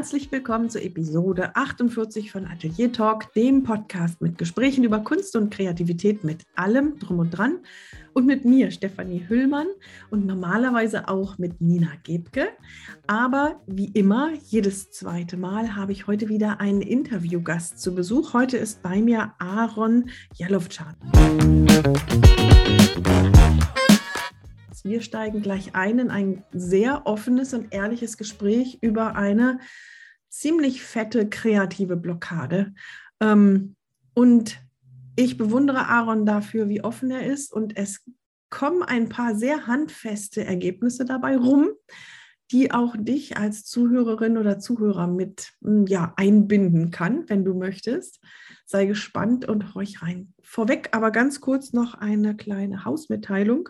herzlich willkommen zur Episode 48 von Atelier Talk, dem Podcast mit Gesprächen über Kunst und Kreativität mit allem drum und dran und mit mir, Stefanie Hüllmann und normalerweise auch mit Nina Gebke. Aber wie immer, jedes zweite Mal habe ich heute wieder einen Interviewgast zu Besuch. Heute ist bei mir Aaron Jalowczak. Wir steigen gleich ein in ein sehr offenes und ehrliches Gespräch über eine ziemlich fette kreative Blockade. Ähm, und ich bewundere Aaron dafür, wie offen er ist. Und es kommen ein paar sehr handfeste Ergebnisse dabei rum, die auch dich als Zuhörerin oder Zuhörer mit hm, ja, einbinden kann, wenn du möchtest. Sei gespannt und horch rein. Vorweg aber ganz kurz noch eine kleine Hausmitteilung.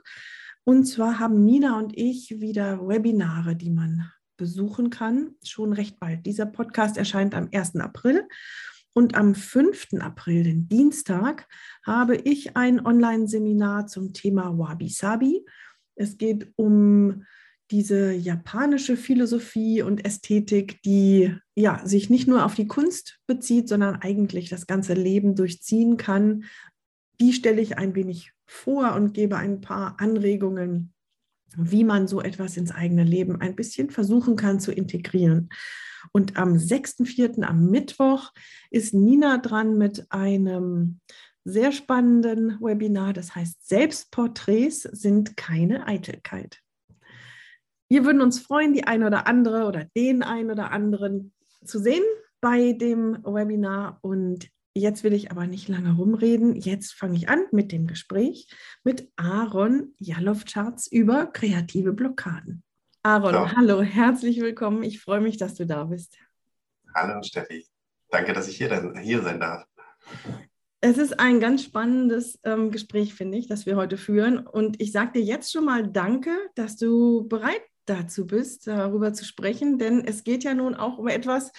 Und zwar haben Nina und ich wieder Webinare, die man besuchen kann, schon recht bald. Dieser Podcast erscheint am 1. April. Und am 5. April, den Dienstag, habe ich ein Online-Seminar zum Thema Wabi Sabi. Es geht um diese japanische Philosophie und Ästhetik, die ja, sich nicht nur auf die Kunst bezieht, sondern eigentlich das ganze Leben durchziehen kann. Die stelle ich ein wenig vor und gebe ein paar Anregungen, wie man so etwas ins eigene Leben ein bisschen versuchen kann zu integrieren. Und am 6.4., am Mittwoch, ist Nina dran mit einem sehr spannenden Webinar, das heißt Selbstporträts sind keine Eitelkeit. Wir würden uns freuen, die eine oder andere oder den einen oder anderen zu sehen bei dem Webinar und Jetzt will ich aber nicht lange rumreden. Jetzt fange ich an mit dem Gespräch mit Aaron Jalowczarz über kreative Blockaden. Aaron, ja. hallo, herzlich willkommen. Ich freue mich, dass du da bist. Hallo Steffi, danke, dass ich hier, hier sein darf. Es ist ein ganz spannendes ähm, Gespräch, finde ich, das wir heute führen. Und ich sage dir jetzt schon mal Danke, dass du bereit dazu bist, darüber zu sprechen, denn es geht ja nun auch um etwas,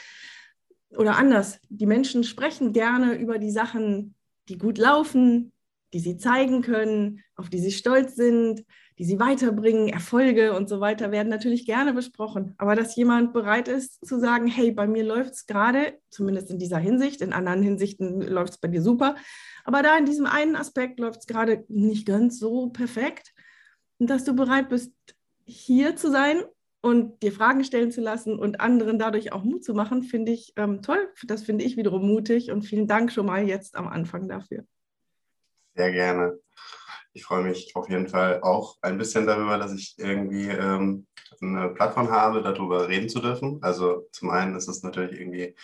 oder anders, die Menschen sprechen gerne über die Sachen, die gut laufen, die sie zeigen können, auf die sie stolz sind, die sie weiterbringen, Erfolge und so weiter werden natürlich gerne besprochen. Aber dass jemand bereit ist zu sagen, hey, bei mir läuft es gerade, zumindest in dieser Hinsicht, in anderen Hinsichten läuft es bei dir super, aber da in diesem einen Aspekt läuft es gerade nicht ganz so perfekt. Und dass du bereit bist, hier zu sein und dir Fragen stellen zu lassen und anderen dadurch auch Mut zu machen, finde ich ähm, toll. Das finde ich wiederum mutig und vielen Dank schon mal jetzt am Anfang dafür. Sehr gerne. Ich freue mich auf jeden Fall auch ein bisschen darüber, dass ich irgendwie ähm, eine Plattform habe, darüber reden zu dürfen. Also zum einen ist es natürlich irgendwie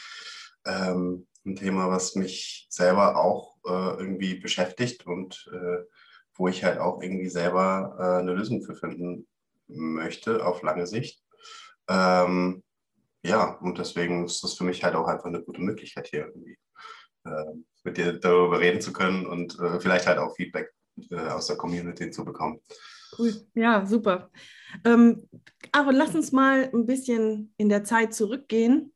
ähm, ein Thema, was mich selber auch äh, irgendwie beschäftigt und äh, wo ich halt auch irgendwie selber äh, eine Lösung für finden möchte auf lange Sicht. Ähm, ja, und deswegen ist das für mich halt auch einfach eine gute Möglichkeit hier irgendwie äh, mit dir darüber reden zu können und äh, vielleicht halt auch Feedback äh, aus der Community zu bekommen. Cool, ja, super. Ähm, aber lass uns mal ein bisschen in der Zeit zurückgehen.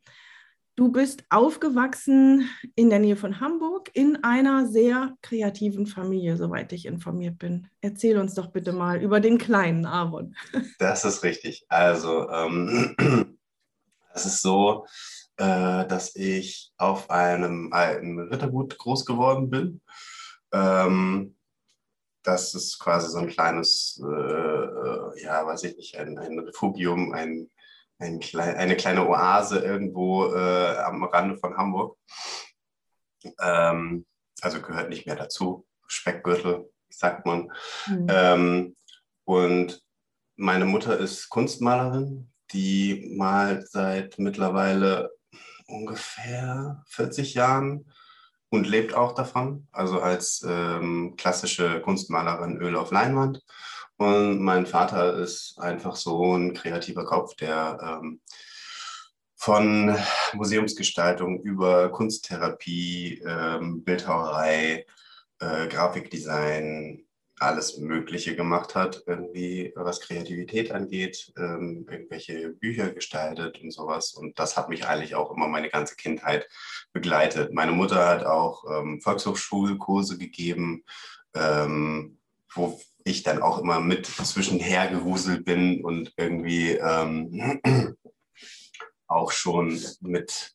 Du bist aufgewachsen in der Nähe von Hamburg in einer sehr kreativen Familie, soweit ich informiert bin. Erzähl uns doch bitte mal über den kleinen Aaron. Das ist richtig. Also, ähm, es ist so, äh, dass ich auf einem alten Rittergut groß geworden bin. Ähm, das ist quasi so ein kleines, äh, äh ja, weiß ich nicht, ein, ein Refugium, ein ein klein, eine kleine Oase irgendwo äh, am Rande von Hamburg. Ähm, also gehört nicht mehr dazu. Speckgürtel, sagt man. Mhm. Ähm, und meine Mutter ist Kunstmalerin, die malt seit mittlerweile ungefähr 40 Jahren und lebt auch davon, also als ähm, klassische Kunstmalerin Öl auf Leinwand. Und mein Vater ist einfach so ein kreativer Kopf, der ähm, von Museumsgestaltung über Kunsttherapie, ähm, Bildhauerei, äh, Grafikdesign, alles Mögliche gemacht hat, irgendwie was Kreativität angeht, ähm, irgendwelche Bücher gestaltet und sowas. Und das hat mich eigentlich auch immer meine ganze Kindheit begleitet. Meine Mutter hat auch ähm, Volkshochschulkurse gegeben, ähm, wo ich dann auch immer mit zwischenher gehuselt bin und irgendwie ähm, auch schon mit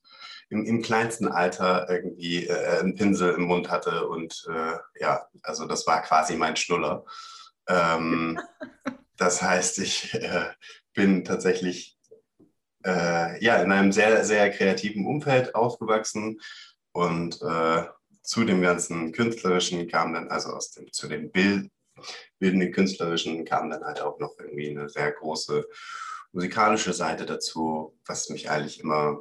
im, im kleinsten Alter irgendwie äh, einen Pinsel im Mund hatte. Und äh, ja, also das war quasi mein Schnuller. Ähm, das heißt, ich äh, bin tatsächlich äh, ja, in einem sehr, sehr kreativen Umfeld aufgewachsen und äh, zu dem ganzen Künstlerischen kam dann, also aus dem, zu dem Bild, bildenden Künstlerischen kam dann halt auch noch irgendwie eine sehr große musikalische Seite dazu, was mich eigentlich immer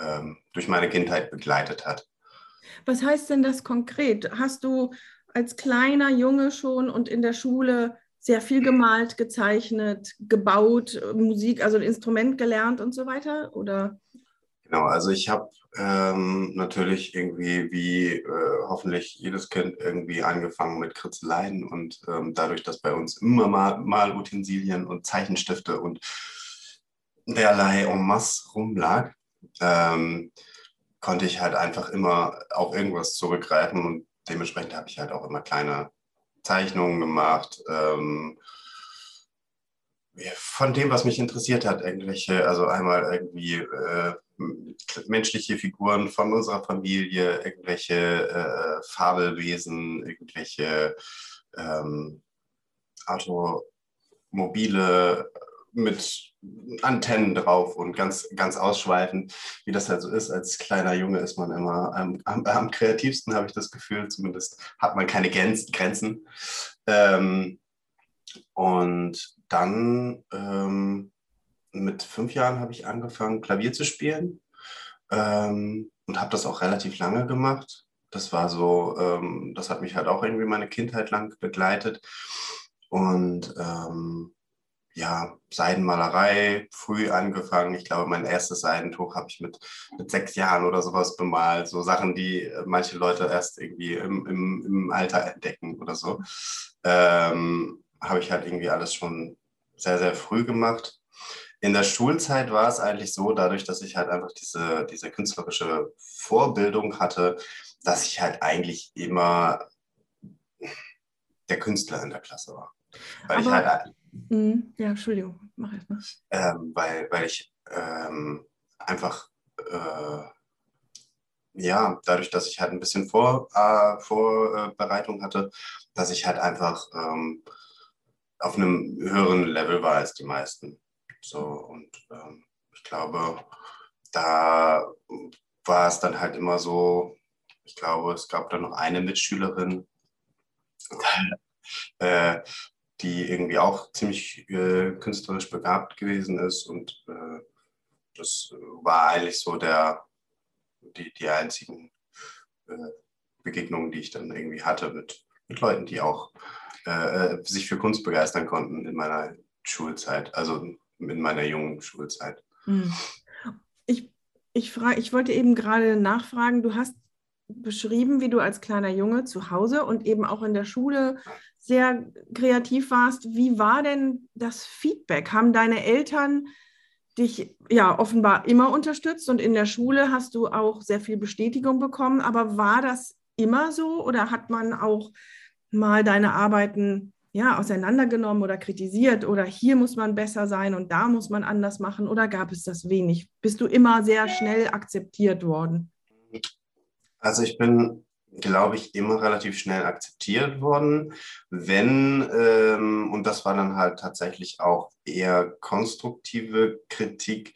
ähm, durch meine Kindheit begleitet hat. Was heißt denn das konkret? Hast du als kleiner Junge schon und in der Schule sehr viel gemalt, gezeichnet, gebaut, Musik, also ein Instrument gelernt und so weiter? Oder? Genau, also ich habe ähm, natürlich irgendwie wie äh, hoffentlich jedes Kind irgendwie angefangen mit Kritzeleien und ähm, dadurch, dass bei uns immer mal, mal Utensilien und Zeichenstifte und derlei en masse rumlag, ähm, konnte ich halt einfach immer auf irgendwas zurückgreifen und dementsprechend habe ich halt auch immer kleine Zeichnungen gemacht. Ähm, von dem, was mich interessiert hat, irgendwelche, also einmal irgendwie äh, menschliche Figuren von unserer Familie, irgendwelche äh, Fabelwesen, irgendwelche ähm, Automobile mit Antennen drauf und ganz, ganz ausschweifend, wie das halt so ist. Als kleiner Junge ist man immer am, am, am kreativsten, habe ich das Gefühl. Zumindest hat man keine Grenzen. Ähm, und dann ähm, mit fünf Jahren habe ich angefangen, Klavier zu spielen ähm, und habe das auch relativ lange gemacht. Das war so, ähm, das hat mich halt auch irgendwie meine Kindheit lang begleitet. Und ähm, ja, Seidenmalerei früh angefangen. Ich glaube, mein erstes Seidentuch habe ich mit, mit sechs Jahren oder sowas bemalt. So Sachen, die äh, manche Leute erst irgendwie im, im, im Alter entdecken oder so. Ähm, habe ich halt irgendwie alles schon sehr, sehr früh gemacht. In der Schulzeit war es eigentlich so, dadurch, dass ich halt einfach diese, diese künstlerische Vorbildung hatte, dass ich halt eigentlich immer der Künstler in der Klasse war. Weil Aber, ich halt Mhm. Ja, Entschuldigung, mach erst mal. Ähm, weil, weil ich ähm, einfach, äh, ja, dadurch, dass ich halt ein bisschen Vor, äh, Vorbereitung hatte, dass ich halt einfach ähm, auf einem höheren Level war als die meisten. So, und ähm, ich glaube, da war es dann halt immer so, ich glaube, es gab dann noch eine Mitschülerin, äh, die irgendwie auch ziemlich äh, künstlerisch begabt gewesen ist. Und äh, das war eigentlich so der, die, die einzigen äh, Begegnungen, die ich dann irgendwie hatte mit, mit Leuten, die auch äh, äh, sich für Kunst begeistern konnten in meiner Schulzeit, also in meiner jungen Schulzeit. Hm. Ich, ich, frage, ich wollte eben gerade nachfragen, du hast beschrieben, wie du als kleiner Junge zu Hause und eben auch in der Schule sehr kreativ warst. Wie war denn das Feedback? Haben deine Eltern dich ja offenbar immer unterstützt und in der Schule hast du auch sehr viel Bestätigung bekommen. Aber war das immer so oder hat man auch mal deine Arbeiten ja, auseinandergenommen oder kritisiert oder hier muss man besser sein und da muss man anders machen oder gab es das wenig? Bist du immer sehr schnell akzeptiert worden? Also ich bin, glaube ich, immer relativ schnell akzeptiert worden, wenn, ähm, und das war dann halt tatsächlich auch eher konstruktive Kritik,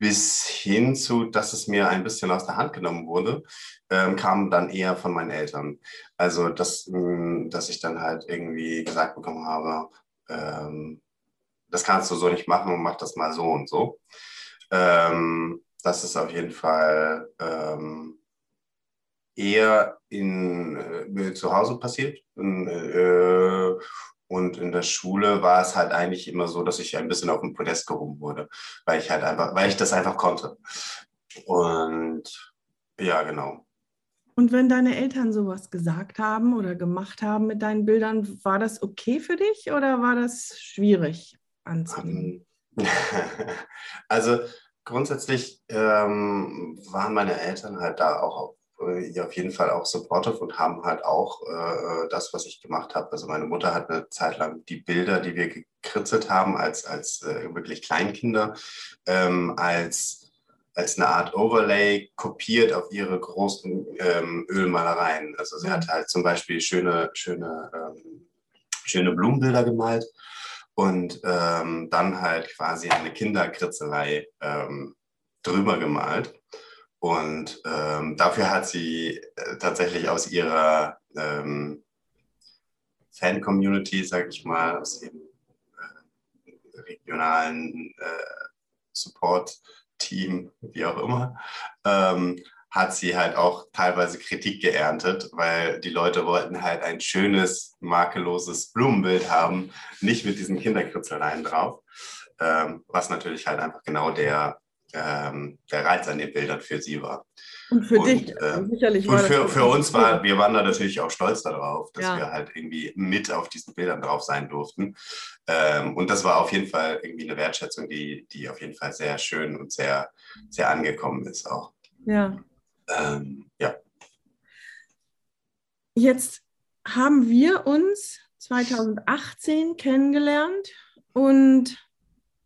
bis hin zu, dass es mir ein bisschen aus der Hand genommen wurde, ähm, kam dann eher von meinen Eltern. Also, dass, ähm, dass ich dann halt irgendwie gesagt bekommen habe, ähm, das kannst du so nicht machen mach das mal so und so. Ähm, das ist auf jeden Fall ähm, eher in, äh, zu Hause passiert. In, äh, und in der Schule war es halt eigentlich immer so, dass ich ein bisschen auf dem Podest gehoben wurde, weil ich halt einfach, weil ich das einfach konnte. Und ja, genau. Und wenn deine Eltern sowas gesagt haben oder gemacht haben mit deinen Bildern, war das okay für dich oder war das schwierig anzunehmen? Also grundsätzlich ähm, waren meine Eltern halt da auch äh, auf jeden Fall auch supportive und haben halt auch äh, das, was ich gemacht habe. Also meine Mutter hat eine Zeit lang die Bilder, die wir gekritzelt haben als, als äh, wirklich Kleinkinder, ähm, als als eine Art Overlay kopiert auf ihre großen ähm, Ölmalereien. Also sie hat halt zum Beispiel schöne, schöne, ähm, schöne Blumenbilder gemalt und ähm, dann halt quasi eine Kinderkritzelei ähm, drüber gemalt. Und ähm, dafür hat sie äh, tatsächlich aus ihrer ähm, Fan-Community, sag ich mal, aus dem äh, regionalen äh, Support-Team, wie auch immer, ähm, hat sie halt auch teilweise Kritik geerntet, weil die Leute wollten halt ein schönes, makelloses Blumenbild haben, nicht mit diesen Kinderkritzeleien drauf, ähm, was natürlich halt einfach genau der, ähm, der Reiz an den Bildern für sie war. Und für und, dich, äh, sicherlich. Und für, für uns war, wir waren da natürlich auch stolz darauf, dass ja. wir halt irgendwie mit auf diesen Bildern drauf sein durften. Ähm, und das war auf jeden Fall irgendwie eine Wertschätzung, die, die auf jeden Fall sehr schön und sehr, sehr angekommen ist auch. Ja. Ähm, ja. Jetzt haben wir uns 2018 kennengelernt und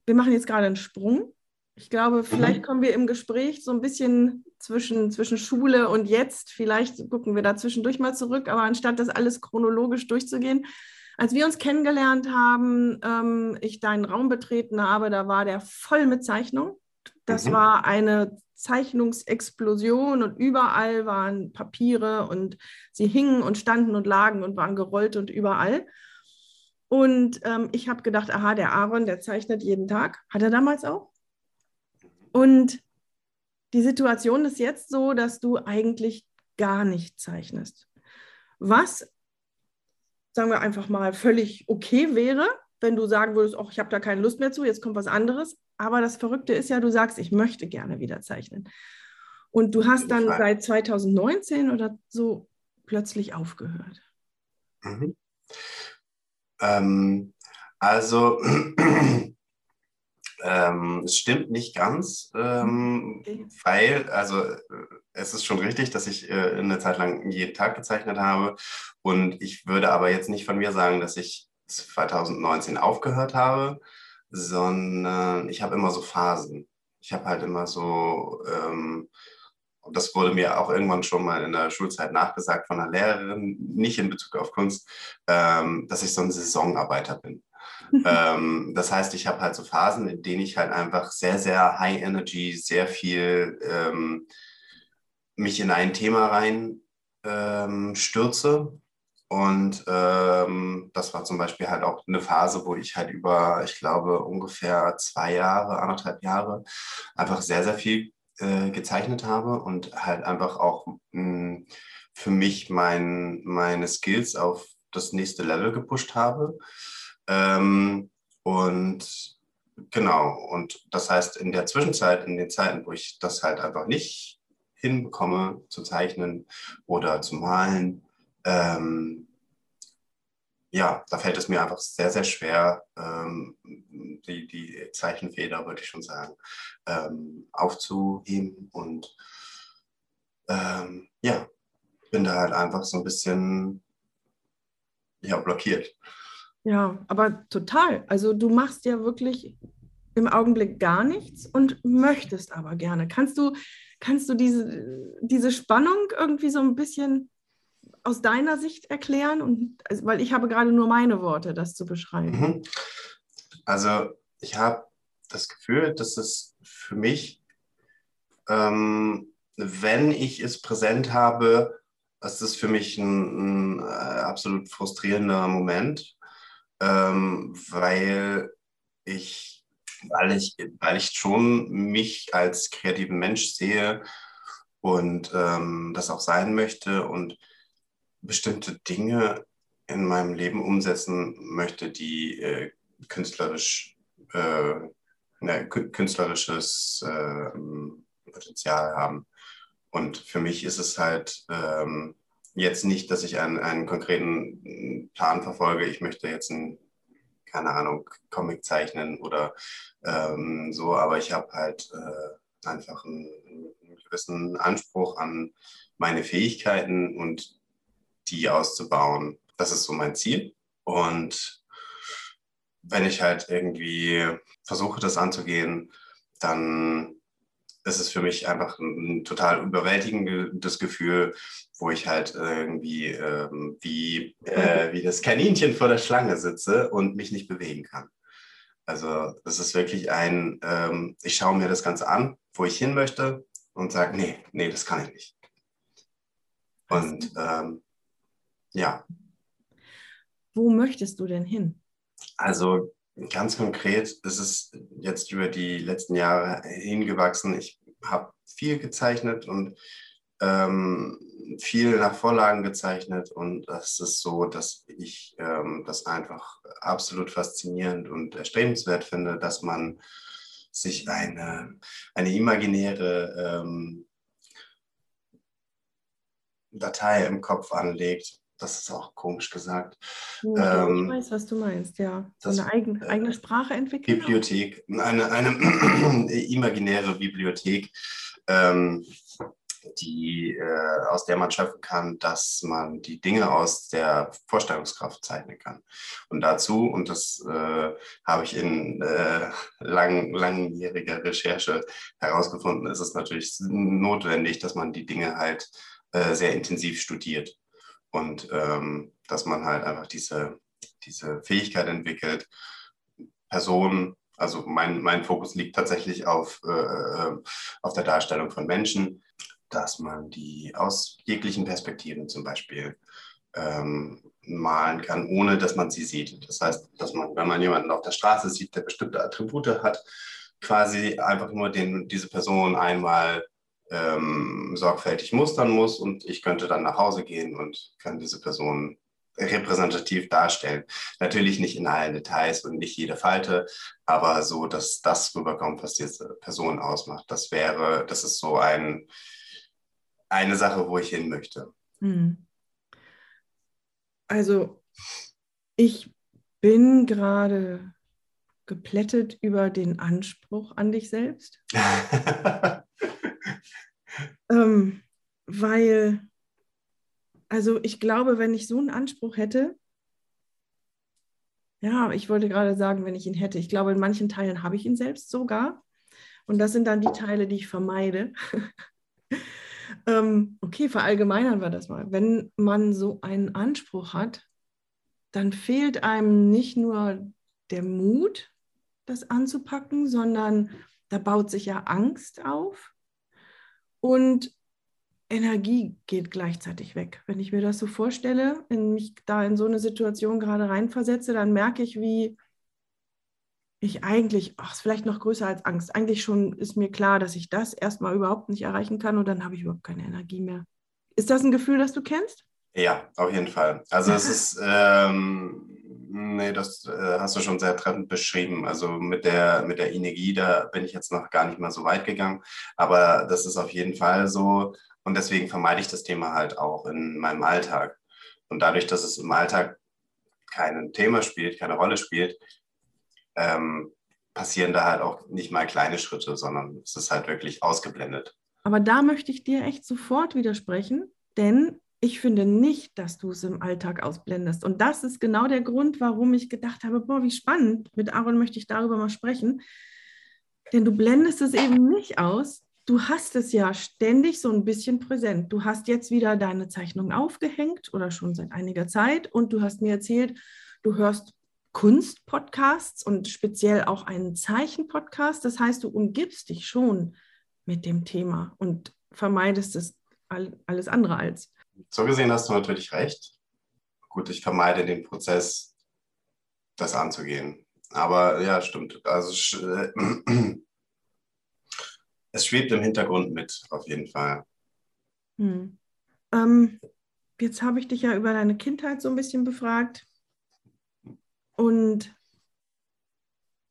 wir machen jetzt gerade einen Sprung. Ich glaube, vielleicht kommen wir im Gespräch so ein bisschen zwischen, zwischen Schule und jetzt. Vielleicht gucken wir da zwischendurch mal zurück, aber anstatt das alles chronologisch durchzugehen, als wir uns kennengelernt haben, ähm, ich deinen Raum betreten habe, da war der voll mit Zeichnung. Das mhm. war eine Zeichnungsexplosion und überall waren Papiere und sie hingen und standen und lagen und waren gerollt und überall. Und ähm, ich habe gedacht, aha, der Aaron, der zeichnet jeden Tag. Hat er damals auch? Und die Situation ist jetzt so, dass du eigentlich gar nicht zeichnest. Was, sagen wir einfach mal, völlig okay wäre, wenn du sagen würdest, oh, ich habe da keine Lust mehr zu, jetzt kommt was anderes. Aber das Verrückte ist ja, du sagst, ich möchte gerne wieder zeichnen. Und du hast dann seit 2019 oder so plötzlich aufgehört. Mhm. Ähm, also ähm, es stimmt nicht ganz, ähm, okay. weil, also äh, es ist schon richtig, dass ich äh, eine Zeit lang jeden Tag gezeichnet habe und ich würde aber jetzt nicht von mir sagen, dass ich 2019 aufgehört habe, sondern ich habe immer so Phasen. Ich habe halt immer so, ähm, das wurde mir auch irgendwann schon mal in der Schulzeit nachgesagt von einer Lehrerin, nicht in Bezug auf Kunst, ähm, dass ich so ein Saisonarbeiter bin. ähm, das heißt, ich habe halt so Phasen, in denen ich halt einfach sehr, sehr high energy, sehr viel ähm, mich in ein Thema rein ähm, stürze. Und ähm, das war zum Beispiel halt auch eine Phase, wo ich halt über, ich glaube, ungefähr zwei Jahre, anderthalb Jahre einfach sehr, sehr viel äh, gezeichnet habe und halt einfach auch mh, hm, für mich mein, meine Skills auf das nächste Level gepusht habe. Ähm, und genau, und das heißt, in der Zwischenzeit, in den Zeiten, wo ich das halt einfach nicht hinbekomme zu zeichnen oder zu malen, ähm, ja, da fällt es mir einfach sehr, sehr schwer, ähm, die, die Zeichenfeder, würde ich schon sagen, ähm, aufzuheben. Und ähm, ja, bin da halt einfach so ein bisschen ja, blockiert. Ja, aber total. Also du machst ja wirklich im Augenblick gar nichts und möchtest aber gerne. Kannst du, kannst du diese, diese Spannung irgendwie so ein bisschen aus deiner Sicht erklären? Und, also, weil ich habe gerade nur meine Worte, das zu beschreiben. Mhm. Also ich habe das Gefühl, dass es für mich, ähm, wenn ich es präsent habe, ist es für mich ein, ein äh, absolut frustrierender Moment, ähm, weil ich, weil ich, weil ich schon mich als kreativen Mensch sehe und ähm, das auch sein möchte und bestimmte Dinge in meinem Leben umsetzen möchte, die äh, künstlerisch, äh, ne, künstlerisches äh, Potenzial haben. Und für mich ist es halt ähm, jetzt nicht, dass ich einen, einen konkreten Plan verfolge. Ich möchte jetzt ein, keine Ahnung, Comic zeichnen oder ähm, so, aber ich habe halt äh, einfach einen, einen, gewissen Anspruch an meine Fähigkeiten und die auszubauen. Das ist so mein Ziel. Und wenn ich halt irgendwie versuche, das anzugehen, dann es ist für mich einfach ein, ein total überwältigendes Gefühl, wo ich halt irgendwie ähm, wie, äh, wie das Kaninchen vor der Schlange sitze und mich nicht bewegen kann. Also es ist wirklich ein, ähm, ich schaue mir das Ganze an, wo ich hin möchte und sage, nee, nee, das kann ich nicht. Und ähm, ja. Wo möchtest du denn hin? Also ganz konkret ist es jetzt über die letzten Jahre hingewachsen. Ich habe viel gezeichnet und ähm, viel nach Vorlagen gezeichnet und das ist so, dass ich ähm, das einfach absolut faszinierend und erstrebenswert finde, dass man sich eine, eine imaginäre ähm, Datei im Kopf anlegt. Das ist auch komisch gesagt. Ja, ähm, ich weiß, was du meinst, ja. So eine eigene, eigene Sprache entwickeln. Bibliothek, eine, eine imaginäre Bibliothek. Ähm, die, äh, aus der man schöpfen kann, dass man die Dinge aus der Vorstellungskraft zeichnen kann. Und dazu, und das äh, habe ich in äh, lang, langjähriger Recherche herausgefunden, ist es natürlich notwendig, dass man die Dinge halt äh, sehr intensiv studiert und ähm, dass man halt einfach diese, diese Fähigkeit entwickelt, Personen also mein, mein Fokus liegt tatsächlich auf, äh, äh auf der Darstellung von Menschen, dass man die aus jeglichen Perspektiven zum Beispiel ähm, malen kann, ohne dass man sie sieht. Das heißt, dass man, wenn man jemanden auf der Straße sieht, der bestimmte Attribute hat, quasi einfach nur den, diese Person einmal ähm, sorgfältig mustern muss und ich könnte dann nach Hause gehen und kann diese Person repräsentativ darstellen. Natürlich nicht in allen Details und nicht jede Falte, aber so, dass das rüberkommt, was diese Person ausmacht. Das wäre, das ist so ein, eine Sache, wo ich hin möchte. Hm. Also ich bin gerade geplättet über den Anspruch an dich selbst. ähm, weil, also ich glaube, wenn ich so einen Anspruch hätte, ja, ich wollte gerade sagen, wenn ich ihn hätte, ich glaube, in manchen Teilen habe ich ihn selbst sogar. Und das sind dann die Teile, die ich vermeide. Ähm, okay, verallgemeinern wir das mal. Wenn man so einen Anspruch hat, dann fehlt einem nicht nur der Mut, das anzupacken, sondern da baut sich ja Angst auf und Energie geht gleichzeitig weg. Wenn ich mir das so vorstelle, wenn mich da in so eine Situation gerade reinversetze, dann merke ich, wie ich eigentlich, ach, ist vielleicht noch größer als Angst. Eigentlich schon ist mir klar, dass ich das erstmal überhaupt nicht erreichen kann und dann habe ich überhaupt keine Energie mehr. Ist das ein Gefühl, das du kennst? Ja, auf jeden Fall. Also es ist, ähm, nee, das äh, hast du schon sehr treffend beschrieben. Also mit der, mit der Energie, da bin ich jetzt noch gar nicht mal so weit gegangen. Aber das ist auf jeden Fall so. Und deswegen vermeide ich das Thema halt auch in meinem Alltag. Und dadurch, dass es im Alltag kein Thema spielt, keine Rolle spielt, ähm, passieren da halt auch nicht mal kleine Schritte, sondern es ist halt wirklich ausgeblendet. Aber da möchte ich dir echt sofort widersprechen, denn ich finde nicht, dass du es im Alltag ausblendest. Und das ist genau der Grund, warum ich gedacht habe, boah, wie spannend, mit Aaron möchte ich darüber mal sprechen. Denn du blendest es eben nicht aus. Du hast es ja ständig so ein bisschen präsent. Du hast jetzt wieder deine Zeichnung aufgehängt oder schon seit einiger Zeit und du hast mir erzählt, du hörst Kunstpodcasts und speziell auch einen Zeichenpodcast. Das heißt, du umgibst dich schon mit dem Thema und vermeidest es alles andere als. So gesehen hast du natürlich recht. Gut, ich vermeide den Prozess, das anzugehen. Aber ja, stimmt. Also es schwebt im Hintergrund mit, auf jeden Fall. Hm. Ähm, jetzt habe ich dich ja über deine Kindheit so ein bisschen befragt. Und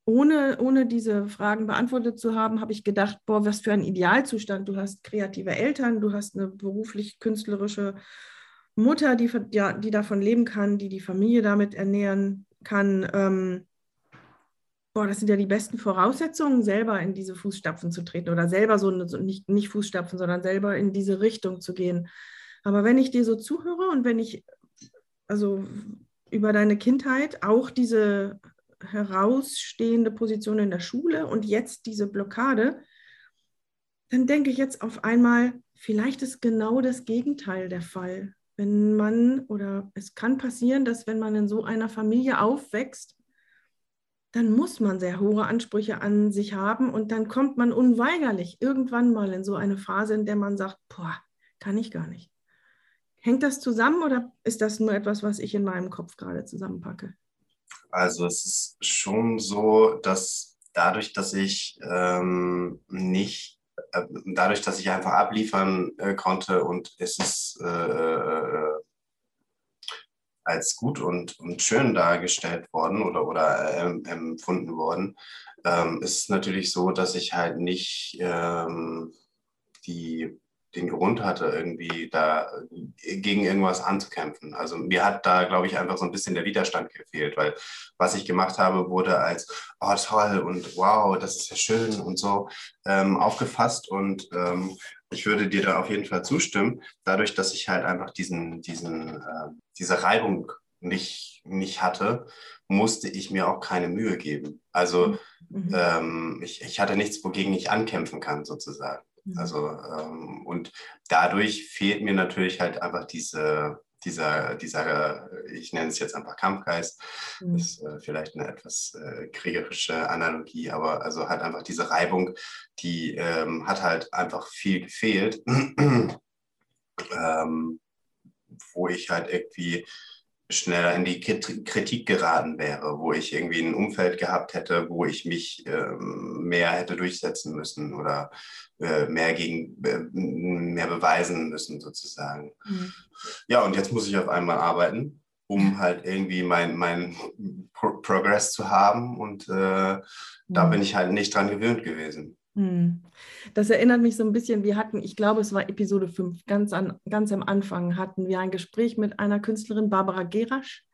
ohne, ohne diese Fragen beantwortet zu haben, habe ich gedacht, boah, was für ein Idealzustand. Du hast kreative Eltern, du hast eine beruflich-künstlerische Mutter, die, ja, die davon leben kann, die die Familie damit ernähren kann. Ähm, boah, das sind ja die besten Voraussetzungen, selber in diese Fußstapfen zu treten oder selber so, so nicht, nicht Fußstapfen, sondern selber in diese Richtung zu gehen. Aber wenn ich dir so zuhöre und wenn ich, also über deine Kindheit, auch diese herausstehende Position in der Schule und jetzt diese Blockade, dann denke ich jetzt auf einmal, vielleicht ist genau das Gegenteil der Fall. Wenn man, oder es kann passieren, dass wenn man in so einer Familie aufwächst, dann muss man sehr hohe Ansprüche an sich haben und dann kommt man unweigerlich irgendwann mal in so eine Phase, in der man sagt, boah, kann ich gar nicht. Hängt das zusammen oder ist das nur etwas, was ich in meinem Kopf gerade zusammenpacke? Also es ist schon so, dass dadurch, dass ich ähm, nicht, äh, dadurch, dass ich einfach abliefern äh, konnte und es ist äh, äh als gut und, und schön dargestellt worden oder, oder ähm, empfunden worden, ähm, ist es natürlich so, dass ich halt nicht ähm, die, den Grund hatte, irgendwie da gegen irgendwas anzukämpfen. Also mir hat da, glaube ich, einfach so ein bisschen der Widerstand gefehlt, weil was ich gemacht habe, wurde als, oh toll und wow, das ist ja schön und so ähm, aufgefasst und ähm, ich würde dir da auf jeden Fall zustimmen, dadurch, dass ich halt einfach diesen, diesen, äh, diese Reibung nicht, nicht hatte, musste ich mir auch keine Mühe geben. Also mhm. ähm, ich, ich hatte nichts, wogegen ich ankämpfen kann, sozusagen. Mhm. Also ähm, und dadurch fehlt mir natürlich halt einfach diese, dieser, dieser, ich nenne es jetzt einfach Kampfgeist, mhm. ist äh, vielleicht eine etwas äh, kriegerische Analogie, aber also halt einfach diese Reibung, die ähm, hat halt einfach viel gefehlt, ähm, wo ich halt irgendwie schneller in die Kritik geraten wäre, wo ich irgendwie ein Umfeld gehabt hätte, wo ich mich ähm, mehr hätte durchsetzen müssen oder äh, mehr gegen äh, mehr beweisen müssen sozusagen. Mhm. Ja, und jetzt muss ich auf einmal arbeiten, um halt irgendwie mein, mein Pro Progress zu haben und äh, mhm. da bin ich halt nicht dran gewöhnt gewesen. Hm. Das erinnert mich so ein bisschen, wir hatten, ich glaube, es war Episode 5, ganz, an, ganz am Anfang hatten wir ein Gespräch mit einer Künstlerin, Barbara Gerasch.